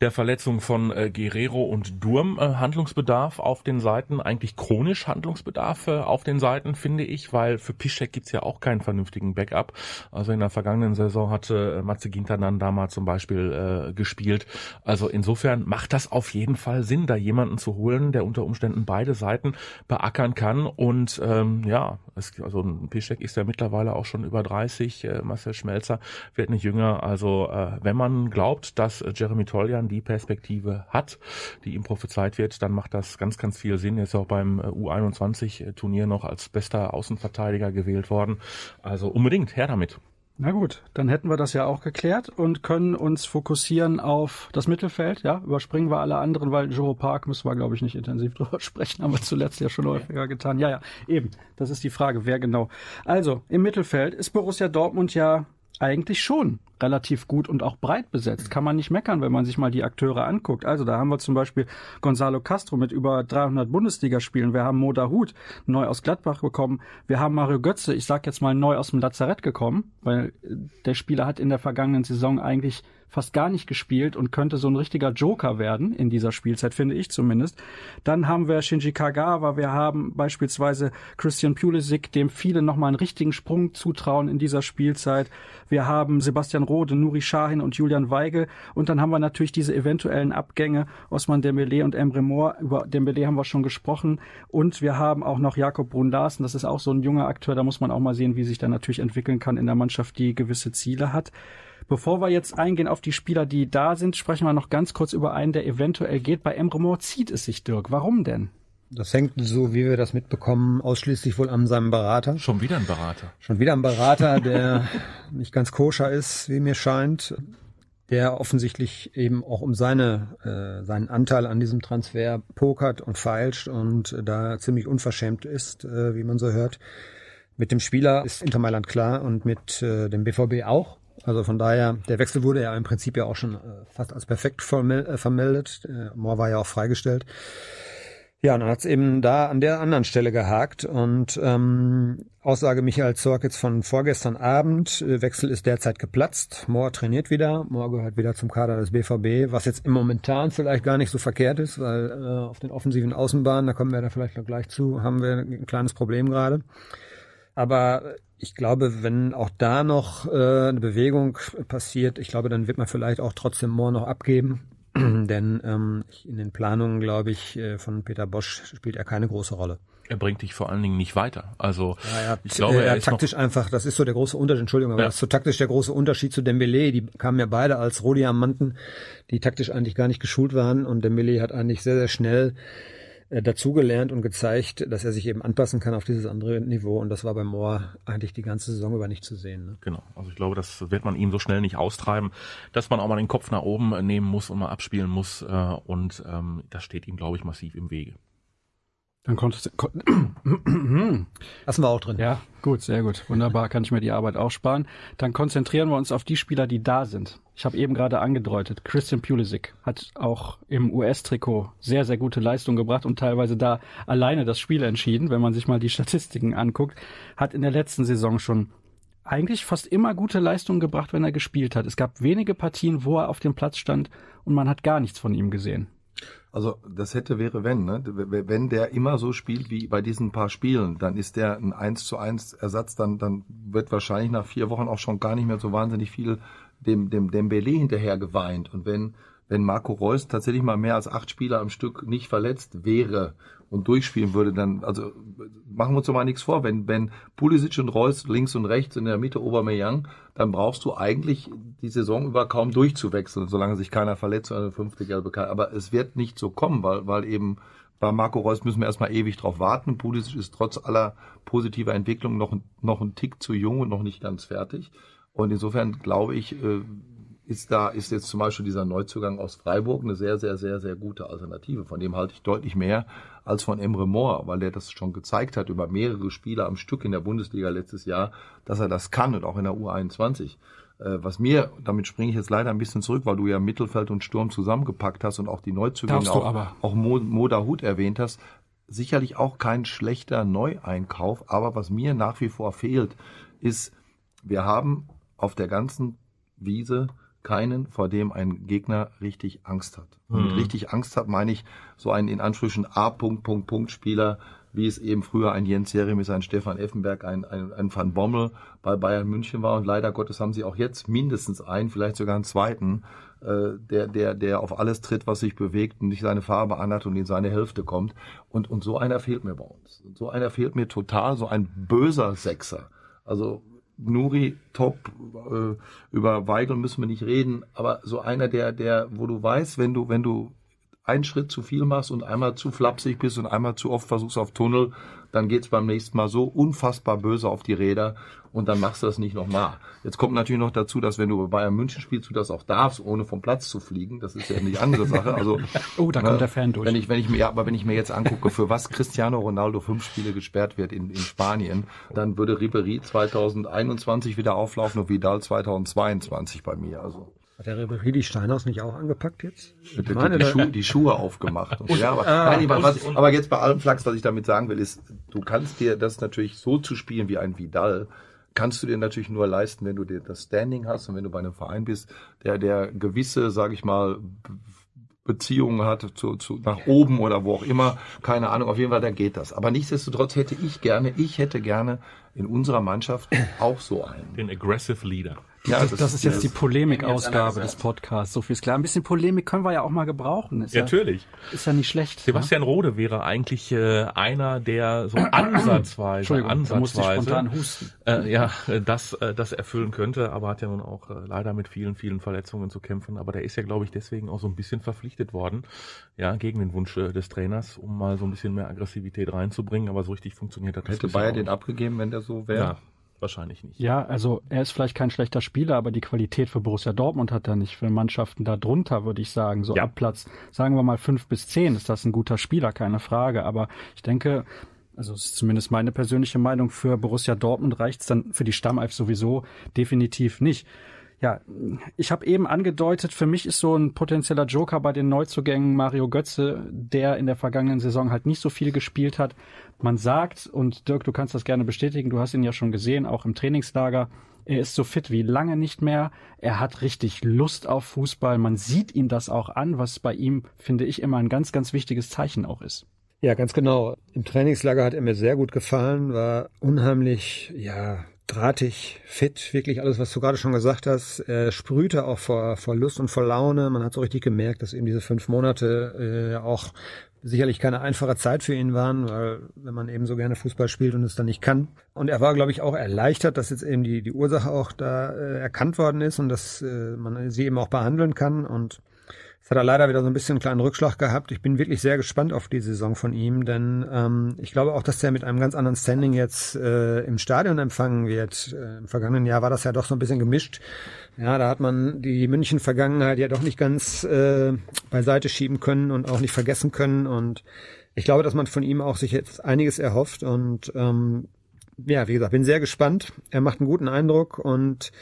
der Verletzung von äh, Guerrero und Durm äh, Handlungsbedarf auf den Seiten, eigentlich chronisch Handlungsbedarf äh, auf den Seiten, finde ich, weil für Piszczek gibt's ja auch keinen vernünftigen Backup. Also in der vergangenen Saison hatte äh, Matze Ginter dann damals zum Beispiel äh, gespielt. Also insofern macht das auf jeden Fall Sinn, da jemanden zu holen, der unter Umständen beide Seiten beackern kann. Und ähm, ja, es, also Piszczek ist ja mittlerweile auch schon über 30. Äh, Marcel Schmelzer wird nicht jünger. Also äh, wenn man glaubt, dass Jeremy Toljan die Perspektive hat, die ihm prophezeit wird, dann macht das ganz, ganz viel Sinn. Er ist auch beim äh, U21-Turnier noch als bester Außenverteidiger gewählt worden. Also unbedingt her damit. Na gut, dann hätten wir das ja auch geklärt und können uns fokussieren auf das Mittelfeld. Ja, überspringen wir alle anderen, weil Joe Park müssen wir, glaube ich, nicht intensiv drüber sprechen, haben wir zuletzt ja schon häufiger getan. Ja, ja, eben. Das ist die Frage, wer genau. Also, im Mittelfeld ist Borussia Dortmund ja eigentlich schon relativ gut und auch breit besetzt. Kann man nicht meckern, wenn man sich mal die Akteure anguckt. Also da haben wir zum Beispiel Gonzalo Castro mit über 300 Bundesligaspielen. Wir haben Moda Hut neu aus Gladbach bekommen. Wir haben Mario Götze, ich sag jetzt mal neu aus dem Lazarett gekommen, weil der Spieler hat in der vergangenen Saison eigentlich fast gar nicht gespielt und könnte so ein richtiger Joker werden in dieser Spielzeit, finde ich zumindest. Dann haben wir Shinji Kagawa, wir haben beispielsweise Christian Pulisic, dem viele nochmal einen richtigen Sprung zutrauen in dieser Spielzeit. Wir haben Sebastian Rode, Nuri Sahin und Julian Weigel und dann haben wir natürlich diese eventuellen Abgänge Osman Dembele und Emre Moore. Über Dembele haben wir schon gesprochen und wir haben auch noch Jakob Brun Larsen, das ist auch so ein junger Akteur, da muss man auch mal sehen, wie sich der natürlich entwickeln kann in der Mannschaft, die gewisse Ziele hat. Bevor wir jetzt eingehen auf die Spieler, die da sind, sprechen wir noch ganz kurz über einen, der eventuell geht. Bei Emre Moore zieht es sich, Dirk. Warum denn? Das hängt, so wie wir das mitbekommen, ausschließlich wohl an seinem Berater. Schon wieder ein Berater. Schon wieder ein Berater, der nicht ganz koscher ist, wie mir scheint, der offensichtlich eben auch um seine, äh, seinen Anteil an diesem Transfer pokert und feilscht und da ziemlich unverschämt ist, äh, wie man so hört. Mit dem Spieler ist Inter Mailand klar und mit äh, dem BVB auch. Also von daher, der Wechsel wurde ja im Prinzip ja auch schon äh, fast als perfekt äh, vermeldet. Äh, Moore war ja auch freigestellt. Ja, und dann hat's eben da an der anderen Stelle gehakt. Und ähm, Aussage Michael Zorc jetzt von vorgestern Abend, äh, Wechsel ist derzeit geplatzt. Moore trainiert wieder, Moore gehört wieder zum Kader des BVB, was jetzt im Momentan vielleicht gar nicht so verkehrt ist, weil äh, auf den offensiven Außenbahnen, da kommen wir da vielleicht noch gleich zu, haben wir ein kleines Problem gerade. Aber ich glaube, wenn auch da noch äh, eine Bewegung passiert, ich glaube, dann wird man vielleicht auch trotzdem Moore noch abgeben. denn ähm, in den Planungen, glaube ich, äh, von Peter Bosch spielt er keine große Rolle. Er bringt dich vor allen Dingen nicht weiter. Also ja, ja, ich glaube, er, er ist taktisch einfach, das ist so der große Unterschied, Entschuldigung, aber ja. das ist so taktisch der große Unterschied zu Dembele. Die kamen ja beide als Rohdiamanten, die taktisch eigentlich gar nicht geschult waren und Dembele hat eigentlich sehr, sehr schnell äh, dazugelernt und gezeigt, dass er sich eben anpassen kann auf dieses andere Niveau. Und das war bei Moore eigentlich die ganze Saison über nicht zu sehen. Ne? Genau. Also ich glaube, das wird man ihm so schnell nicht austreiben, dass man auch mal den Kopf nach oben nehmen muss und mal abspielen muss. Äh, und ähm, das steht ihm, glaube ich, massiv im Wege. Dann konntest du. Kon Lassen wir auch drin. Ja, gut, sehr gut. Wunderbar, kann ich mir die Arbeit auch sparen. Dann konzentrieren wir uns auf die Spieler, die da sind. Ich habe eben gerade angedeutet, Christian Pulisic hat auch im US-Trikot sehr, sehr gute Leistung gebracht und teilweise da alleine das Spiel entschieden, wenn man sich mal die Statistiken anguckt. Hat in der letzten Saison schon eigentlich fast immer gute Leistungen gebracht, wenn er gespielt hat. Es gab wenige Partien, wo er auf dem Platz stand und man hat gar nichts von ihm gesehen. Also das hätte wäre wenn, ne? Wenn der immer so spielt wie bei diesen paar Spielen, dann ist der ein 1 zu 1 Ersatz, dann, dann wird wahrscheinlich nach vier Wochen auch schon gar nicht mehr so wahnsinnig viel dem, dem Dembele hinterher geweint. Und wenn, wenn Marco Reus tatsächlich mal mehr als acht Spieler am Stück nicht verletzt wäre und durchspielen würde, dann, also machen wir uns doch mal nichts vor, wenn, wenn Pulisic und Reus links und rechts in der Mitte Aubameyang, dann brauchst du eigentlich die Saison über kaum durchzuwechseln, solange sich keiner verletzt oder eine fünfte gelbe Karte. Aber es wird nicht so kommen, weil, weil eben bei Marco Reus müssen wir erstmal ewig drauf warten. Pulisic ist trotz aller positiver Entwicklung noch, noch ein Tick zu jung und noch nicht ganz fertig. Und insofern glaube ich, äh, ist da, ist jetzt zum Beispiel dieser Neuzugang aus Freiburg eine sehr, sehr, sehr, sehr gute Alternative. Von dem halte ich deutlich mehr als von Emre Moore, weil der das schon gezeigt hat über mehrere Spiele am Stück in der Bundesliga letztes Jahr, dass er das kann und auch in der U21. Äh, was mir, damit springe ich jetzt leider ein bisschen zurück, weil du ja Mittelfeld und Sturm zusammengepackt hast und auch die Neuzugänge, auch, auch Moda Hut erwähnt hast, sicherlich auch kein schlechter Neueinkauf, aber was mir nach wie vor fehlt, ist, wir haben auf der ganzen Wiese keinen, vor dem ein Gegner richtig Angst hat. Und mhm. richtig Angst hat, meine ich so einen in Anführungsstrichen A. Punkt, Punkt, Punkt Spieler, wie es eben früher ein Jens Jeremis, ein Stefan Effenberg, ein, ein, ein Van Bommel bei Bayern München war. Und leider Gottes haben sie auch jetzt mindestens einen, vielleicht sogar einen zweiten, äh, der, der, der auf alles tritt, was sich bewegt und nicht seine Farbe anhat und in seine Hälfte kommt. Und, und so einer fehlt mir bei uns. Und so einer fehlt mir total, so ein böser Sechser. Also Nuri top, äh, über Weigel müssen wir nicht reden, aber so einer, der, der, wo du weißt, wenn du, wenn du einen Schritt zu viel machst und einmal zu flapsig bist und einmal zu oft versuchst auf Tunnel, dann geht's beim nächsten Mal so unfassbar böse auf die Räder und dann machst du das nicht nochmal. Jetzt kommt natürlich noch dazu, dass wenn du bei Bayern München spielst, du das auch darfst, ohne vom Platz zu fliegen. Das ist ja eine andere Sache. Also, oh, da kommt ne, der Fan durch. Wenn ich, wenn ich mir, ja, aber wenn ich mir jetzt angucke, für was Cristiano Ronaldo fünf Spiele gesperrt wird in, in Spanien, dann würde Ribéry 2021 wieder auflaufen und Vidal 2022 bei mir. Also. Hat der Ribéry die Steinhaus nicht auch angepackt jetzt? Die, meine, die, Schuhe, die Schuhe aufgemacht. Und, ja, aber, ah, nein, aber, was, aber jetzt bei allem Flachs, was ich damit sagen will, ist, du kannst dir das natürlich so zu spielen wie ein Vidal, kannst du dir natürlich nur leisten, wenn du dir das Standing hast und wenn du bei einem Verein bist, der, der gewisse, sage ich mal, Beziehungen hat zu, zu, nach oben oder wo auch immer, keine Ahnung, auf jeden Fall, da geht das. Aber nichtsdestotrotz hätte ich gerne, ich hätte gerne in unserer Mannschaft auch so einen. Den Aggressive Leader. Ja, das, das ist jetzt die Polemikausgabe des Podcasts. So viel ist klar. Ein bisschen Polemik können wir ja auch mal gebrauchen. Ist ja, Natürlich. Ist ja nicht schlecht. Sebastian ne? Rode wäre eigentlich äh, einer, der so ansatzweise, ansatzweise, spontan husten. Äh, ja, das, äh, das erfüllen könnte, aber hat ja nun auch äh, leider mit vielen, vielen Verletzungen zu kämpfen. Aber der ist ja, glaube ich, deswegen auch so ein bisschen verpflichtet worden, ja, gegen den Wunsch äh, des Trainers, um mal so ein bisschen mehr Aggressivität reinzubringen. Aber so richtig funktioniert das Hätte Bayer den abgegeben, wenn der so wäre? Ja wahrscheinlich nicht. Ja, also er ist vielleicht kein schlechter Spieler, aber die Qualität für Borussia Dortmund hat er nicht. Für Mannschaften da drunter würde ich sagen, so ja. ab Platz, sagen wir mal fünf bis zehn, ist das ein guter Spieler, keine Frage. Aber ich denke, also ist zumindest meine persönliche Meinung, für Borussia Dortmund reicht's dann für die Stammelf sowieso definitiv nicht. Ja, ich habe eben angedeutet, für mich ist so ein potenzieller Joker bei den Neuzugängen Mario Götze, der in der vergangenen Saison halt nicht so viel gespielt hat. Man sagt, und Dirk, du kannst das gerne bestätigen, du hast ihn ja schon gesehen, auch im Trainingslager, er ist so fit wie lange nicht mehr. Er hat richtig Lust auf Fußball. Man sieht ihm das auch an, was bei ihm, finde ich, immer ein ganz, ganz wichtiges Zeichen auch ist. Ja, ganz genau. Im Trainingslager hat er mir sehr gut gefallen, war unheimlich, ja, drahtig, fit, wirklich alles, was du gerade schon gesagt hast. Er sprühte auch vor, vor Lust und vor Laune. Man hat so richtig gemerkt, dass eben diese fünf Monate äh, auch sicherlich keine einfache Zeit für ihn waren, weil wenn man eben so gerne Fußball spielt und es dann nicht kann. Und er war, glaube ich, auch erleichtert, dass jetzt eben die, die Ursache auch da äh, erkannt worden ist und dass äh, man sie eben auch behandeln kann. Und Hat er leider wieder so ein bisschen einen kleinen Rückschlag gehabt. Ich bin wirklich sehr gespannt auf die Saison von ihm, denn ähm, ich glaube auch, dass der mit einem ganz anderen Standing jetzt äh, im Stadion empfangen wird. Äh, Im vergangenen Jahr war das ja doch so ein bisschen gemischt. Ja, da hat man die München-Vergangenheit ja doch nicht ganz äh, beiseite schieben können und auch nicht vergessen können. Und ich glaube, dass man von ihm auch sich jetzt einiges erhofft. Und ähm, ja, wie gesagt, bin sehr gespannt. Er macht einen guten Eindruck und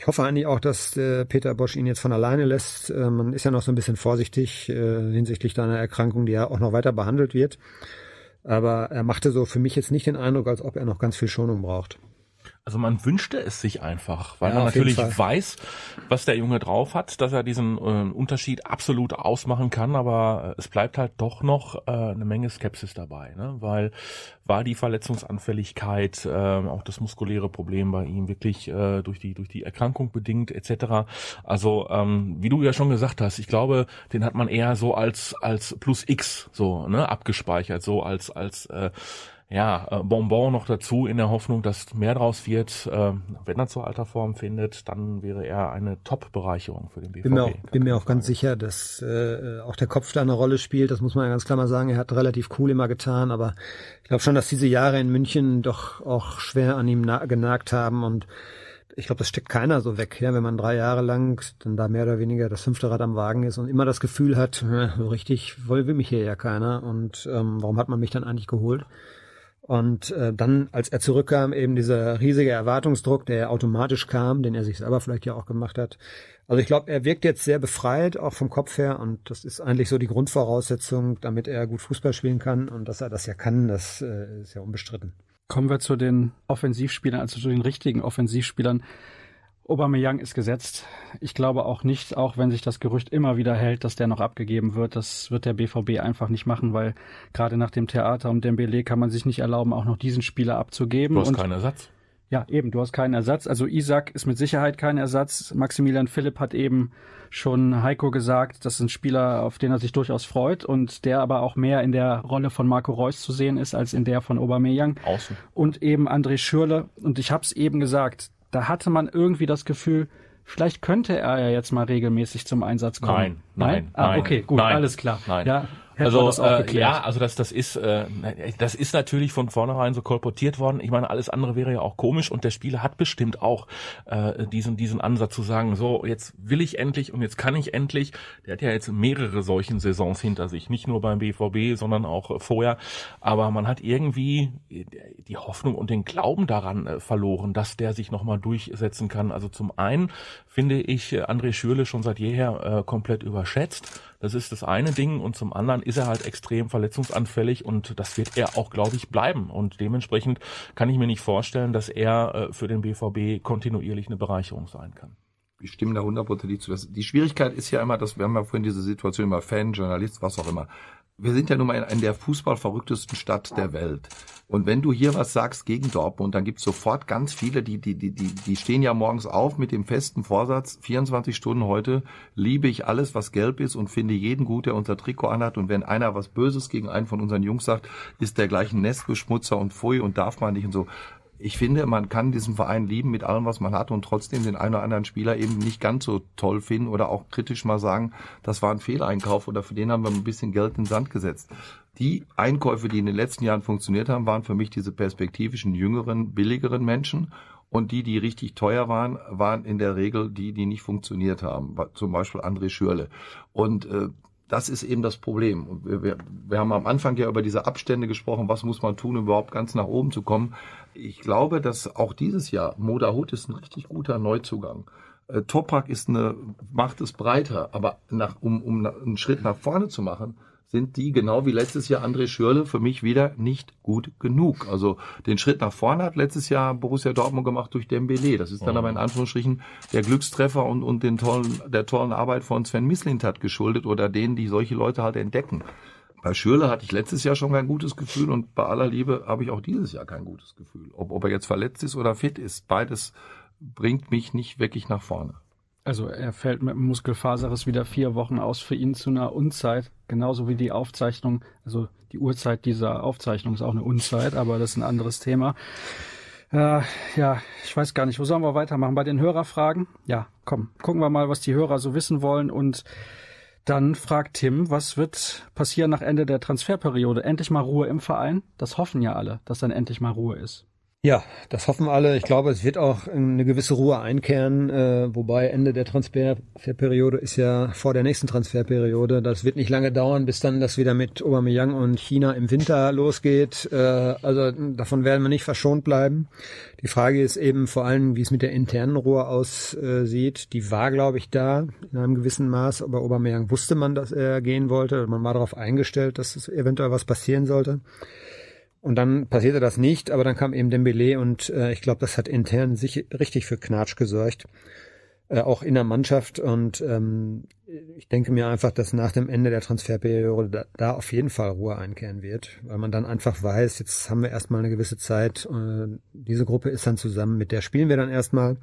ich hoffe eigentlich auch, dass äh, Peter Bosch ihn jetzt von alleine lässt. Äh, man ist ja noch so ein bisschen vorsichtig äh, hinsichtlich deiner Erkrankung, die ja auch noch weiter behandelt wird. Aber er machte so für mich jetzt nicht den Eindruck, als ob er noch ganz viel Schonung braucht. Also man wünschte es sich einfach, weil ja, man natürlich weiß, was der Junge drauf hat, dass er diesen äh, Unterschied absolut ausmachen kann, aber es bleibt halt doch noch äh, eine Menge Skepsis dabei, ne? weil war die Verletzungsanfälligkeit, äh, auch das muskuläre Problem bei ihm wirklich äh, durch die durch die Erkrankung bedingt etc. Also ähm, wie du ja schon gesagt hast, ich glaube, den hat man eher so als als plus X so ne abgespeichert, so als als äh, ja, äh, Bonbon noch dazu in der Hoffnung, dass mehr draus wird. Äh, wenn er zur alter Form findet, dann wäre er eine Top-Bereicherung für den BVB. Bin mir auch, bin mir auch ganz sicher, dass äh, auch der Kopf da eine Rolle spielt. Das muss man ja ganz klar mal sagen. Er hat relativ cool immer getan, aber ich glaube schon, dass diese Jahre in München doch auch schwer an ihm genagt haben und ich glaube, das steckt keiner so weg, ja, wenn man drei Jahre lang dann da mehr oder weniger das fünfte Rad am Wagen ist und immer das Gefühl hat, so richtig will mich hier ja keiner und ähm, warum hat man mich dann eigentlich geholt? Und äh, dann, als er zurückkam, eben dieser riesige Erwartungsdruck, der automatisch kam, den er sich selber vielleicht ja auch gemacht hat. Also ich glaube, er wirkt jetzt sehr befreit, auch vom Kopf her. Und das ist eigentlich so die Grundvoraussetzung, damit er gut Fußball spielen kann. Und dass er das ja kann, das äh, ist ja unbestritten. Kommen wir zu den Offensivspielern, also zu den richtigen Offensivspielern. Aubameyang ist gesetzt. Ich glaube auch nicht, auch wenn sich das Gerücht immer wieder hält, dass der noch abgegeben wird. Das wird der BVB einfach nicht machen, weil gerade nach dem Theater um Dembele kann man sich nicht erlauben, auch noch diesen Spieler abzugeben. Du hast Und keinen Ersatz. Ja, eben, du hast keinen Ersatz. Also Isaac ist mit Sicherheit kein Ersatz. Maximilian Philipp hat eben schon Heiko gesagt, das ist ein Spieler, auf den er sich durchaus freut und der aber auch mehr in der Rolle von Marco Reus zu sehen ist als in der von Aubameyang. Außen. Und eben André Schürle. Und ich habe es eben gesagt, da hatte man irgendwie das Gefühl, vielleicht könnte er ja jetzt mal regelmäßig zum Einsatz kommen. Nein, nein, nein. Ah, okay, gut, nein, alles klar. Nein. Ja, also das äh, ja, also das das ist äh, das ist natürlich von vornherein so kolportiert worden. Ich meine, alles andere wäre ja auch komisch und der Spieler hat bestimmt auch äh, diesen diesen Ansatz zu sagen, so jetzt will ich endlich und jetzt kann ich endlich. Der hat ja jetzt mehrere solchen Saisons hinter sich, nicht nur beim BVB, sondern auch vorher. Aber man hat irgendwie die Hoffnung und den Glauben daran äh, verloren, dass der sich nochmal durchsetzen kann. Also zum einen finde ich äh, André Schürle schon seit jeher äh, komplett überschätzt. Das ist das eine Ding und zum anderen ist er halt extrem verletzungsanfällig und das wird er auch, glaube ich, bleiben. Und dementsprechend kann ich mir nicht vorstellen, dass er äh, für den BVB kontinuierlich eine Bereicherung sein kann. Ich stimme da hundertprozentig zu. Die Schwierigkeit ist ja immer, dass wir haben ja vorhin diese Situation immer Fan, Journalist, was auch immer wir sind ja nun mal in der fußballverrücktesten Stadt der Welt. Und wenn du hier was sagst gegen Dortmund, dann gibt's sofort ganz viele, die, die, die, die, die stehen ja morgens auf mit dem festen Vorsatz, 24 Stunden heute liebe ich alles, was gelb ist und finde jeden gut, der unser Trikot anhat. Und wenn einer was Böses gegen einen von unseren Jungs sagt, ist der gleich ein Nestbeschmutzer und Pfui und darf man nicht und so ich finde, man kann diesen Verein lieben mit allem, was man hat und trotzdem den einen oder anderen Spieler eben nicht ganz so toll finden oder auch kritisch mal sagen, das war ein Fehleinkauf oder für den haben wir ein bisschen Geld in den Sand gesetzt. Die Einkäufe, die in den letzten Jahren funktioniert haben, waren für mich diese perspektivischen, jüngeren, billigeren Menschen und die, die richtig teuer waren, waren in der Regel die, die nicht funktioniert haben. Zum Beispiel André Schürle. Und äh, das ist eben das Problem. Wir, wir, wir haben am Anfang ja über diese Abstände gesprochen, was muss man tun, um überhaupt ganz nach oben zu kommen. Ich glaube, dass auch dieses Jahr Moda Hut ist ein richtig guter Neuzugang. Äh, Topak ist eine, macht es breiter, aber nach, um, um einen Schritt nach vorne zu machen, sind die genau wie letztes Jahr André Schürle für mich wieder nicht gut genug. Also den Schritt nach vorne hat letztes Jahr Borussia Dortmund gemacht durch Dembele. Das ist dann aber in mhm. Anführungsstrichen der Glückstreffer und, und den tollen, der tollen Arbeit von Sven Mislintat geschuldet oder denen, die solche Leute halt entdecken. Bei Schürle hatte ich letztes Jahr schon kein gutes Gefühl und bei aller Liebe habe ich auch dieses Jahr kein gutes Gefühl. Ob, ob er jetzt verletzt ist oder fit ist, beides bringt mich nicht wirklich nach vorne. Also er fällt mit dem Muskelfaserriss wieder vier Wochen aus für ihn zu einer Unzeit, genauso wie die Aufzeichnung, also die Uhrzeit dieser Aufzeichnung ist auch eine Unzeit, aber das ist ein anderes Thema. Äh, ja, ich weiß gar nicht, wo sollen wir weitermachen? Bei den Hörerfragen? Ja, komm, gucken wir mal, was die Hörer so wissen wollen und dann fragt Tim, was wird passieren nach Ende der Transferperiode? Endlich mal Ruhe im Verein? Das hoffen ja alle, dass dann endlich mal Ruhe ist. Ja, das hoffen alle. Ich glaube, es wird auch eine gewisse Ruhe einkehren, äh, wobei Ende der Transferperiode ist ja vor der nächsten Transferperiode. Das wird nicht lange dauern, bis dann das wieder mit Aubameyang und China im Winter losgeht. Äh, also davon werden wir nicht verschont bleiben. Die Frage ist eben vor allem, wie es mit der internen Ruhe aussieht. Die war, glaube ich, da in einem gewissen Maß, aber Aubameyang wusste man, dass er gehen wollte. Man war darauf eingestellt, dass es eventuell was passieren sollte. Und dann passierte das nicht, aber dann kam eben Dembele und äh, ich glaube, das hat intern sich richtig für Knatsch gesorgt, äh, auch in der Mannschaft. Und ähm, ich denke mir einfach, dass nach dem Ende der Transferperiode da, da auf jeden Fall Ruhe einkehren wird, weil man dann einfach weiß, jetzt haben wir erstmal eine gewisse Zeit. Äh, diese Gruppe ist dann zusammen, mit der spielen wir dann erstmal.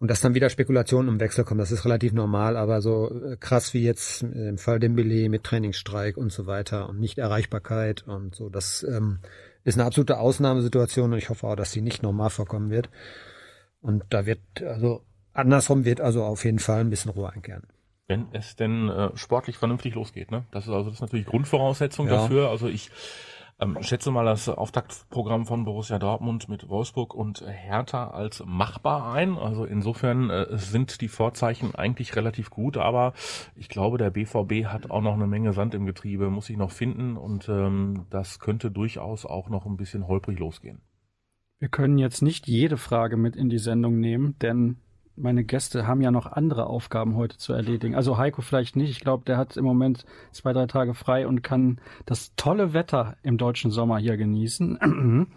Und dass dann wieder Spekulationen im Wechsel kommen, das ist relativ normal, aber so äh, krass wie jetzt im Fall Dembele mit Trainingsstreik und so weiter und Nichterreichbarkeit und so, das ähm, ist eine absolute Ausnahmesituation und ich hoffe auch, dass sie nicht normal vorkommen wird. Und da wird, also andersrum wird also auf jeden Fall ein bisschen Ruhe einkehren. Wenn es denn äh, sportlich vernünftig losgeht, ne? Das ist also das ist natürlich Grundvoraussetzung ja. dafür. Also ich ähm, schätze mal das Auftaktprogramm von Borussia Dortmund mit Wolfsburg und Hertha als machbar ein. Also insofern äh, sind die Vorzeichen eigentlich relativ gut, aber ich glaube, der BVB hat auch noch eine Menge Sand im Getriebe, muss ich noch finden und ähm, das könnte durchaus auch noch ein bisschen holprig losgehen. Wir können jetzt nicht jede Frage mit in die Sendung nehmen, denn meine Gäste haben ja noch andere Aufgaben heute zu erledigen. Also Heiko vielleicht nicht. Ich glaube, der hat im Moment zwei, drei Tage frei und kann das tolle Wetter im deutschen Sommer hier genießen.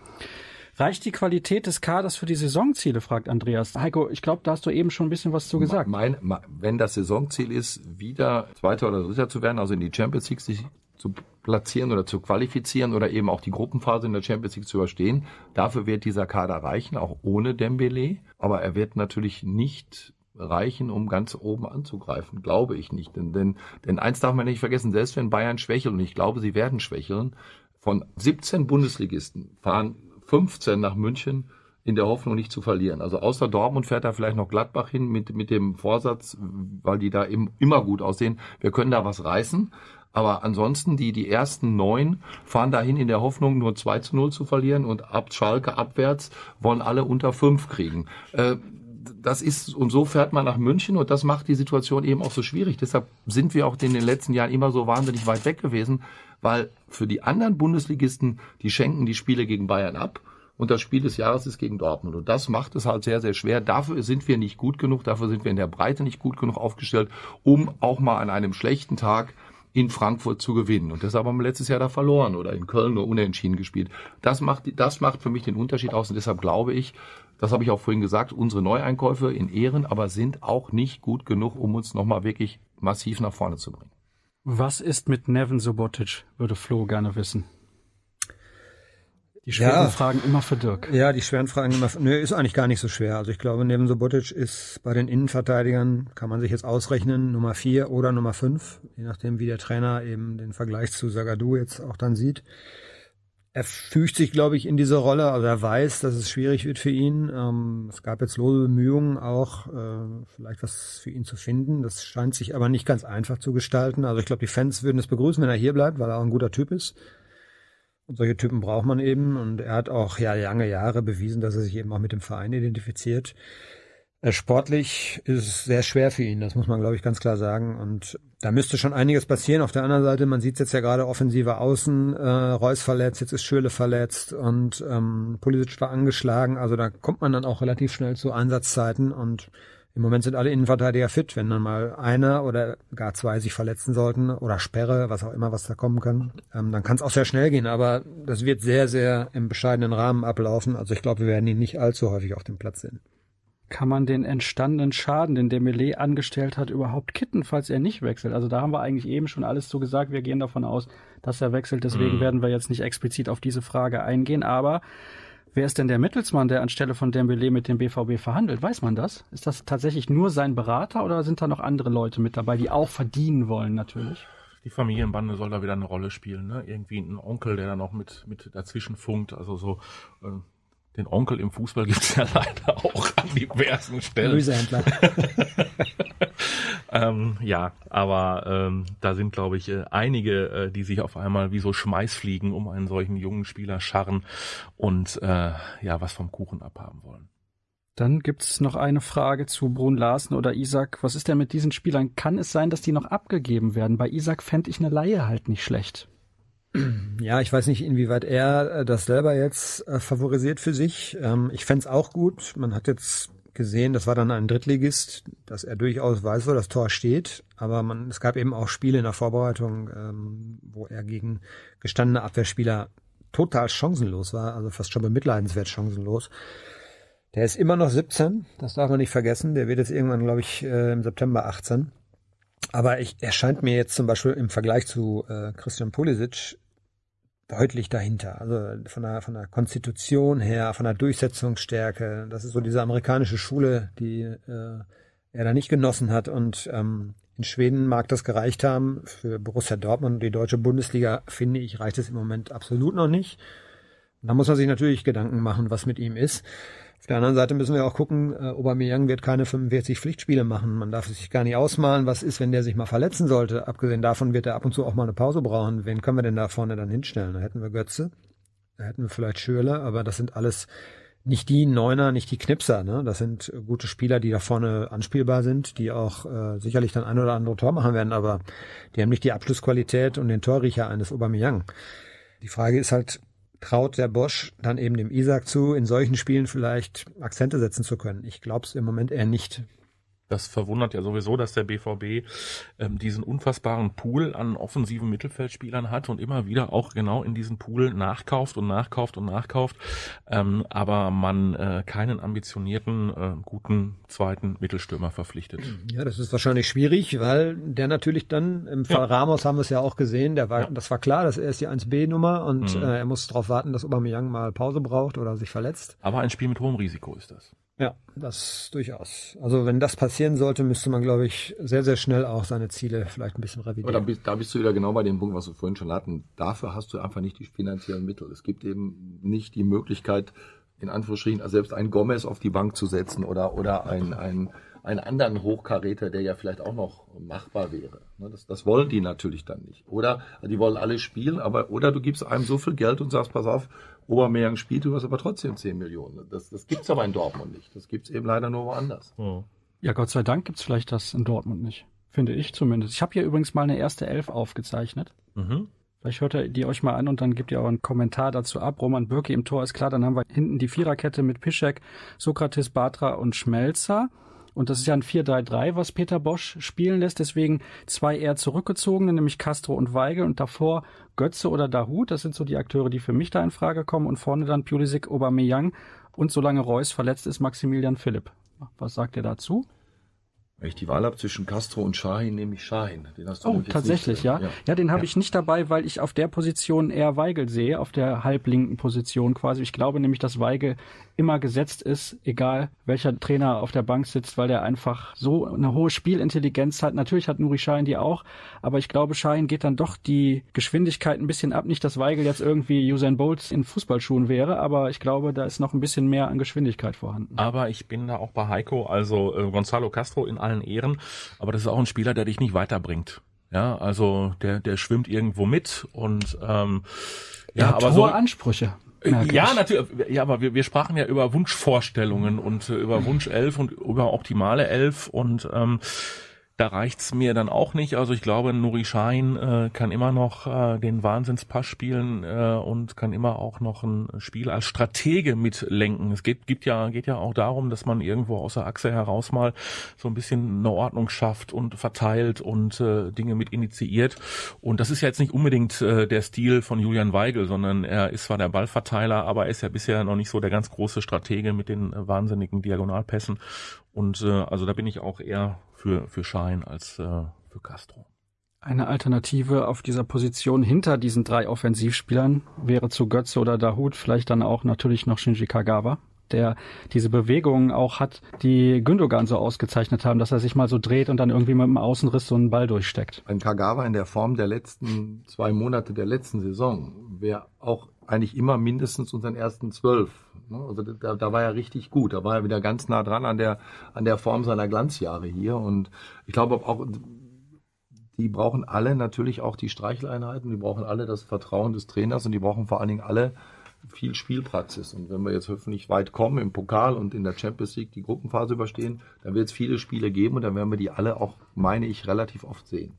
Reicht die Qualität des Kaders für die Saisonziele, fragt Andreas. Heiko, ich glaube, da hast du eben schon ein bisschen was zu gesagt. Mein, wenn das Saisonziel ist, wieder Zweiter oder Dritter zu werden, also in die Champions League sich zu platzieren oder zu qualifizieren oder eben auch die Gruppenphase in der Champions League zu überstehen. Dafür wird dieser Kader reichen, auch ohne Dembele. Aber er wird natürlich nicht reichen, um ganz oben anzugreifen. Glaube ich nicht. Denn, denn, denn eins darf man nicht vergessen, selbst wenn Bayern schwächelt, und ich glaube, sie werden schwächeln, von 17 Bundesligisten fahren 15 nach München in der Hoffnung nicht zu verlieren. Also außer Dortmund fährt da vielleicht noch Gladbach hin mit, mit dem Vorsatz, weil die da im, immer gut aussehen, wir können da was reißen. Aber ansonsten, die, die ersten neun fahren dahin in der Hoffnung, nur 2 zu 0 zu verlieren und ab Schalke abwärts wollen alle unter fünf kriegen. Äh, das ist, und so fährt man nach München und das macht die Situation eben auch so schwierig. Deshalb sind wir auch in den letzten Jahren immer so wahnsinnig weit weg gewesen, weil für die anderen Bundesligisten, die schenken die Spiele gegen Bayern ab und das Spiel des Jahres ist gegen Dortmund. Und das macht es halt sehr, sehr schwer. Dafür sind wir nicht gut genug, dafür sind wir in der Breite nicht gut genug aufgestellt, um auch mal an einem schlechten Tag in Frankfurt zu gewinnen. Und deshalb haben wir letztes Jahr da verloren oder in Köln nur unentschieden gespielt. Das macht, das macht für mich den Unterschied aus und deshalb glaube ich, das habe ich auch vorhin gesagt, unsere Neueinkäufe in Ehren, aber sind auch nicht gut genug, um uns nochmal wirklich massiv nach vorne zu bringen. Was ist mit Nevin Subotic, würde Flo gerne wissen. Die schweren ja, Fragen immer für Dirk. Ja, die schweren Fragen immer. Nö, ist eigentlich gar nicht so schwer. Also ich glaube, neben Sobotic ist bei den Innenverteidigern, kann man sich jetzt ausrechnen, Nummer vier oder Nummer fünf, je nachdem, wie der Trainer eben den Vergleich zu Sagadu jetzt auch dann sieht. Er fügt sich, glaube ich, in diese Rolle, also er weiß, dass es schwierig wird für ihn. Ähm, es gab jetzt lose Bemühungen, auch äh, vielleicht was für ihn zu finden. Das scheint sich aber nicht ganz einfach zu gestalten. Also ich glaube, die Fans würden es begrüßen, wenn er hier bleibt, weil er auch ein guter Typ ist. Und solche Typen braucht man eben. Und er hat auch ja lange Jahre bewiesen, dass er sich eben auch mit dem Verein identifiziert. Äh, sportlich ist es sehr schwer für ihn, das muss man, glaube ich, ganz klar sagen. Und da müsste schon einiges passieren. Auf der anderen Seite, man sieht es jetzt ja gerade offensive Außen, äh, Reus verletzt, jetzt ist Schöle verletzt und ähm, Pulisic war angeschlagen. Also da kommt man dann auch relativ schnell zu Einsatzzeiten und im Moment sind alle Innenverteidiger fit. Wenn dann mal einer oder gar zwei sich verletzen sollten oder Sperre, was auch immer, was da kommen kann, ähm, dann kann es auch sehr schnell gehen. Aber das wird sehr, sehr im bescheidenen Rahmen ablaufen. Also ich glaube, wir werden ihn nicht allzu häufig auf dem Platz sehen. kann man den entstandenen Schaden, den Dembele angestellt hat, überhaupt kitten, falls er nicht wechselt? Also da haben wir eigentlich eben schon alles so gesagt. Wir gehen davon aus, dass er wechselt. Deswegen mm. werden wir jetzt nicht explizit auf diese Frage eingehen. Aber wer ist denn der Mittelsmann, der anstelle von Dembele mit dem BVB verhandelt? Weiß man das? Ist das tatsächlich nur sein Berater oder sind da noch andere Leute mit dabei, die auch verdienen wollen natürlich? die Familienbande soll da wieder eine Rolle spielen, ne? Irgendwie ein Onkel, der da noch mit, mit dazwischen funkt, also so, äh, den Onkel im Fußball gibt's ja leider auch an diversen Stellen. Gemüsehändler. ähm, ja, aber ähm, da sind, glaube ich, äh, einige, äh, die sich auf einmal wie so Schmeißfliegen um einen solchen jungen Spieler scharren und äh, ja, was vom Kuchen abhaben wollen. Dann gibt's noch eine Frage zu Brun Larsen oder Isaac. Was ist denn mit diesen Spielern? Kann es sein, dass die noch abgegeben werden? Bei Isaac fände ich eine Laie halt nicht schlecht. Ja, ich weiß nicht, inwieweit er äh, das selber jetzt äh, favorisiert für sich. Ähm, ich fände auch gut. Man hat jetzt gesehen, das war dann ein Drittligist, dass er durchaus weiß, wo das Tor steht. Aber man, es gab eben auch Spiele in der Vorbereitung, ähm, wo er gegen gestandene Abwehrspieler total chancenlos war, also fast schon bemitleidenswert chancenlos. Der ist immer noch 17, das darf man nicht vergessen. Der wird jetzt irgendwann, glaube ich, äh, im September 18. Aber ich, er scheint mir jetzt zum Beispiel im Vergleich zu äh, Christian Pulisic deutlich dahinter. Also von der, von der Konstitution her, von der Durchsetzungsstärke. Das ist so diese amerikanische Schule, die äh, er da nicht genossen hat. Und ähm, in Schweden mag das gereicht haben. Für Borussia Dortmund und die deutsche Bundesliga, finde ich, reicht es im Moment absolut noch nicht. da muss man sich natürlich Gedanken machen, was mit ihm ist. Auf der anderen Seite müssen wir auch gucken, äh, Aubameyang wird keine 45 Pflichtspiele machen. Man darf es sich gar nicht ausmalen, was ist, wenn der sich mal verletzen sollte. Abgesehen davon wird er ab und zu auch mal eine Pause brauchen. Wen können wir denn da vorne dann hinstellen? Da hätten wir Götze, da hätten wir vielleicht Schürle, aber das sind alles nicht die Neuner, nicht die Knipser. Ne? Das sind gute Spieler, die da vorne anspielbar sind, die auch äh, sicherlich dann ein oder andere Tor machen werden, aber die haben nicht die Abschlussqualität und den Torriecher eines Aubameyang. Die Frage ist halt, traut der Bosch dann eben dem Isaac zu, in solchen Spielen vielleicht Akzente setzen zu können. Ich glaube es im Moment eher nicht. Das verwundert ja sowieso, dass der BVB ähm, diesen unfassbaren Pool an offensiven Mittelfeldspielern hat und immer wieder auch genau in diesen Pool nachkauft und nachkauft und nachkauft, ähm, aber man äh, keinen ambitionierten, äh, guten zweiten Mittelstürmer verpflichtet. Ja, das ist wahrscheinlich schwierig, weil der natürlich dann, im Fall ja. Ramos haben wir es ja auch gesehen, der war, ja. das war klar, dass er ist die 1B-Nummer und mhm. äh, er muss darauf warten, dass Aubameyang mal Pause braucht oder sich verletzt. Aber ein Spiel mit hohem Risiko ist das. Ja, das durchaus. Also wenn das passieren sollte, müsste man, glaube ich, sehr, sehr schnell auch seine Ziele vielleicht ein bisschen revidieren. Aber da, da bist du wieder genau bei dem Punkt, was wir vorhin schon hatten. Dafür hast du einfach nicht die finanziellen Mittel. Es gibt eben nicht die Möglichkeit, in Anführungsstrichen, selbst ein Gomez auf die Bank zu setzen oder, oder ein, ein einen anderen Hochkaräter, der ja vielleicht auch noch machbar wäre. Ne, das, das wollen die natürlich dann nicht. Oder die wollen alle spielen, aber oder du gibst einem so viel Geld und sagst, pass auf, Obermeier spielt, du hast aber trotzdem 10 Millionen. Das, das gibt's aber in Dortmund nicht. Das gibt's eben leider nur woanders. Ja, Gott sei Dank gibt's vielleicht das in Dortmund nicht. Finde ich zumindest. Ich habe hier übrigens mal eine erste Elf aufgezeichnet. Mhm. Vielleicht hört ihr die euch mal an und dann gebt ihr auch einen Kommentar dazu ab. Roman Bürki im Tor ist klar. Dann haben wir hinten die Viererkette mit Pischek, Sokrates, Batra und Schmelzer. Und das ist ja ein 4-3-3, was Peter Bosch spielen lässt. Deswegen zwei eher zurückgezogene, nämlich Castro und Weigel. Und davor Götze oder Dahut. Das sind so die Akteure, die für mich da in Frage kommen. Und vorne dann Pulisic, Aubameyang. Und solange Reus verletzt ist, Maximilian Philipp. Was sagt ihr dazu? Wenn ich die Wahl habe zwischen Castro und Shahin, nehme ich Shahin. Den hast du oh, tatsächlich, nicht, ja. ja. ja. den habe ja. ich nicht dabei, weil ich auf der Position eher Weigel sehe, auf der halblinken Position quasi. Ich glaube nämlich, dass Weigel immer gesetzt ist, egal welcher Trainer auf der Bank sitzt, weil der einfach so eine hohe Spielintelligenz hat. Natürlich hat Nuri Schein die auch, aber ich glaube, Schein geht dann doch die Geschwindigkeit ein bisschen ab. Nicht, dass Weigel jetzt irgendwie Usain Bolt in Fußballschuhen wäre, aber ich glaube, da ist noch ein bisschen mehr an Geschwindigkeit vorhanden. Aber ich bin da auch bei Heiko, also äh, Gonzalo Castro in allen Ehren, aber das ist auch ein Spieler, der dich nicht weiterbringt. Ja, also der, der schwimmt irgendwo mit und ähm, ja, ja aber so Ansprüche. Ja, natürlich. Ja, aber wir, wir sprachen ja über Wunschvorstellungen und äh, über Wunsch elf und über optimale elf und ähm, da reicht's mir dann auch nicht. Also ich glaube, Nuri Schein äh, kann immer noch äh, den Wahnsinnspass spielen äh, und kann immer auch noch ein Spiel als Stratege mitlenken. Es geht, gibt ja, geht ja auch darum, dass man irgendwo aus der Achse heraus mal so ein bisschen eine Ordnung schafft und verteilt und äh, Dinge mit initiiert. Und das ist ja jetzt nicht unbedingt äh, der Stil von Julian Weigel, sondern er ist zwar der Ballverteiler, aber er ist ja bisher noch nicht so der ganz große Stratege mit den äh, wahnsinnigen Diagonalpässen. Und äh, also da bin ich auch eher für, für Schein als äh, für Castro. Eine Alternative auf dieser Position hinter diesen drei Offensivspielern wäre zu Götze oder Dahut vielleicht dann auch natürlich noch Shinji Kagawa, der diese Bewegungen auch hat, die Gündogan so ausgezeichnet haben, dass er sich mal so dreht und dann irgendwie mit dem Außenriss so einen Ball durchsteckt. Ein Kagawa in der Form der letzten zwei Monate der letzten Saison wäre auch eigentlich immer mindestens unseren ersten zwölf. Ne? Also da, da war er richtig gut. Da war er wieder ganz nah dran an der, an der Form seiner Glanzjahre hier. Und ich glaube auch, die brauchen alle natürlich auch die Streicheleinheiten, die brauchen alle das Vertrauen des Trainers und die brauchen vor allen Dingen alle viel Spielpraxis. Und wenn wir jetzt hoffentlich weit kommen im Pokal und in der Champions League die Gruppenphase überstehen, dann wird es viele Spiele geben und dann werden wir die alle auch, meine ich, relativ oft sehen.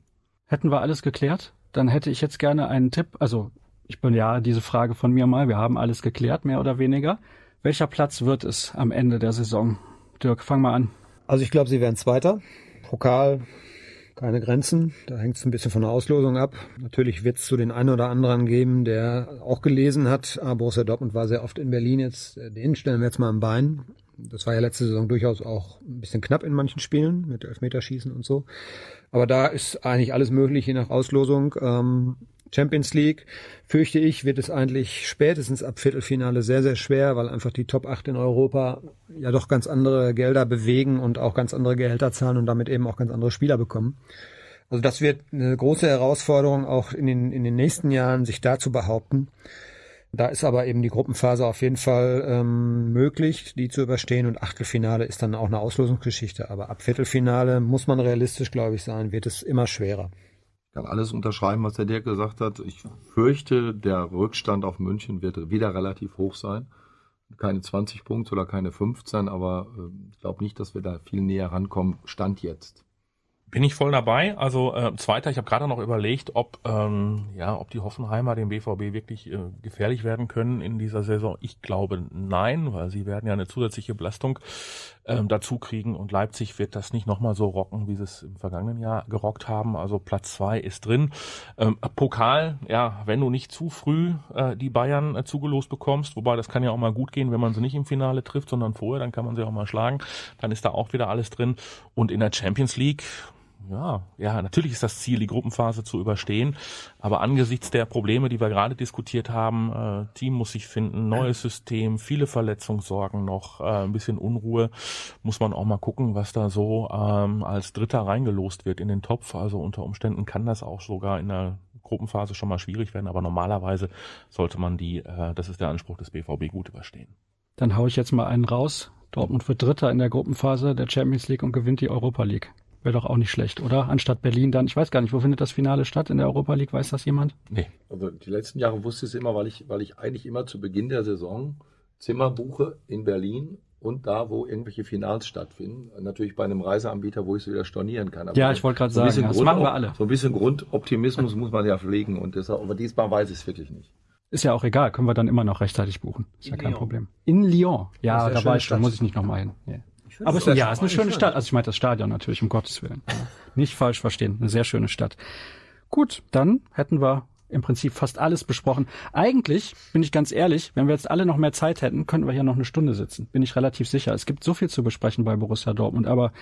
Hätten wir alles geklärt? Dann hätte ich jetzt gerne einen Tipp. Also ich bin ja diese Frage von mir mal. Wir haben alles geklärt, mehr oder weniger. Welcher Platz wird es am Ende der Saison? Dirk, fang mal an. Also ich glaube, sie werden Zweiter. Pokal, keine Grenzen. Da hängt es ein bisschen von der Auslosung ab. Natürlich wird es zu den einen oder anderen geben, der auch gelesen hat, ah, Borussia Dortmund war sehr oft in Berlin, jetzt den stellen wir jetzt mal am Bein. Das war ja letzte Saison durchaus auch ein bisschen knapp in manchen Spielen mit Elfmeterschießen und so. Aber da ist eigentlich alles möglich, je nach Auslosung. Ähm, Champions League, fürchte ich, wird es eigentlich spätestens ab Viertelfinale sehr, sehr schwer, weil einfach die Top 8 in Europa ja doch ganz andere Gelder bewegen und auch ganz andere Gehälter zahlen und damit eben auch ganz andere Spieler bekommen. Also das wird eine große Herausforderung auch in den, in den nächsten Jahren, sich da zu behaupten. Da ist aber eben die Gruppenphase auf jeden Fall ähm, möglich, die zu überstehen und Achtelfinale ist dann auch eine Auslosungsgeschichte. Aber ab Viertelfinale muss man realistisch, glaube ich, sein, wird es immer schwerer kann alles unterschreiben, was der Dirk gesagt hat. Ich fürchte, der Rückstand auf München wird wieder relativ hoch sein. Keine 20 Punkte oder keine 15, aber äh, ich glaube nicht, dass wir da viel näher rankommen. Stand jetzt. Bin ich voll dabei. Also äh, zweiter, ich habe gerade noch überlegt, ob ähm, ja, ob die Hoffenheimer dem BVB wirklich äh, gefährlich werden können in dieser Saison. Ich glaube nein, weil sie werden ja eine zusätzliche Belastung ähm, dazu kriegen und Leipzig wird das nicht nochmal so rocken, wie sie es im vergangenen Jahr gerockt haben. Also Platz zwei ist drin. Ähm, Pokal, ja, wenn du nicht zu früh äh, die Bayern äh, zugelost bekommst, wobei das kann ja auch mal gut gehen, wenn man sie nicht im Finale trifft, sondern vorher, dann kann man sie auch mal schlagen. Dann ist da auch wieder alles drin. Und in der Champions League ja, ja, natürlich ist das Ziel, die Gruppenphase zu überstehen. Aber angesichts der Probleme, die wir gerade diskutiert haben, äh, Team muss sich finden, neues System, viele Verletzungssorgen noch, äh, ein bisschen Unruhe, muss man auch mal gucken, was da so ähm, als Dritter reingelost wird in den Topf. Also unter Umständen kann das auch sogar in der Gruppenphase schon mal schwierig werden, aber normalerweise sollte man die, äh, das ist der Anspruch des BVB, gut überstehen. Dann hau ich jetzt mal einen raus. Dortmund wird Dritter in der Gruppenphase der Champions League und gewinnt die Europa League. Wäre doch auch nicht schlecht, oder? Anstatt Berlin dann, ich weiß gar nicht, wo findet das Finale statt in der Europa League? Weiß das jemand? Nee. Also die letzten Jahre wusste ich es immer, weil ich, weil ich eigentlich immer zu Beginn der Saison Zimmer buche in Berlin und da, wo irgendwelche Finals stattfinden. Natürlich bei einem Reiseanbieter, wo ich es wieder stornieren kann. Aber ja, ich wollte gerade so sagen, das machen wir alle. So ein bisschen Grundoptimismus muss man ja pflegen und deshalb, aber diesmal weiß ich es wirklich nicht. Ist ja auch egal, können wir dann immer noch rechtzeitig buchen. Ist in ja kein Lyon. Problem. In Lyon. Ja, da war ich, da muss ich nicht nochmal hin. Yeah. Aber es, ja, ist eine schöne Stadt. Also ich meine das Stadion natürlich, um Gottes Willen. Nicht falsch verstehen. Eine sehr schöne Stadt. Gut, dann hätten wir im Prinzip fast alles besprochen. Eigentlich, bin ich ganz ehrlich, wenn wir jetzt alle noch mehr Zeit hätten, könnten wir hier noch eine Stunde sitzen. Bin ich relativ sicher. Es gibt so viel zu besprechen bei Borussia Dortmund, aber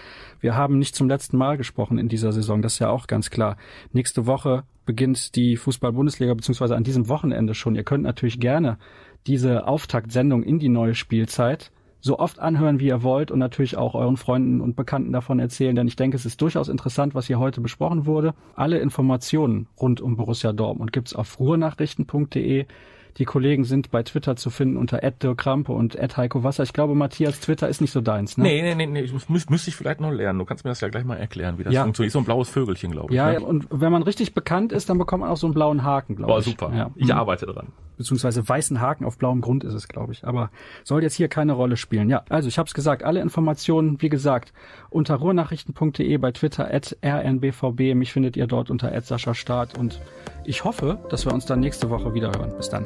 wir haben nicht zum letzten Mal gesprochen in dieser Saison. Das ist ja auch ganz klar. Nächste Woche beginnt die Fußball-Bundesliga, beziehungsweise an diesem Wochenende schon. Ihr könnt natürlich gerne diese Auftaktsendung in die neue Spielzeit so oft anhören, wie ihr wollt und natürlich auch euren Freunden und Bekannten davon erzählen, denn ich denke, es ist durchaus interessant, was hier heute besprochen wurde. Alle Informationen rund um Borussia Dortmund gibt's auf ruhrnachrichten.de. Die Kollegen sind bei Twitter zu finden unter Krampe und Heiko Wasser. Ich glaube, Matthias, Twitter ist nicht so deins, ne? Nee, nee, nee, nee. Ich muss, müsste ich vielleicht noch lernen. Du kannst mir das ja gleich mal erklären, wie das ja. funktioniert. So ein blaues Vögelchen, glaube ich. Ja, ne? und wenn man richtig bekannt ist, dann bekommt man auch so einen blauen Haken, glaube ich. Boah, super. Ja. Ich arbeite dran. Beziehungsweise weißen Haken auf blauem Grund ist es, glaube ich. Aber soll jetzt hier keine Rolle spielen. Ja, also ich habe es gesagt, alle Informationen, wie gesagt, unter ruhrnachrichten.de bei Twitter at rnbvb. Mich findet ihr dort unter Sascha Start und ich hoffe, dass wir uns dann nächste Woche wieder hören. Bis dann.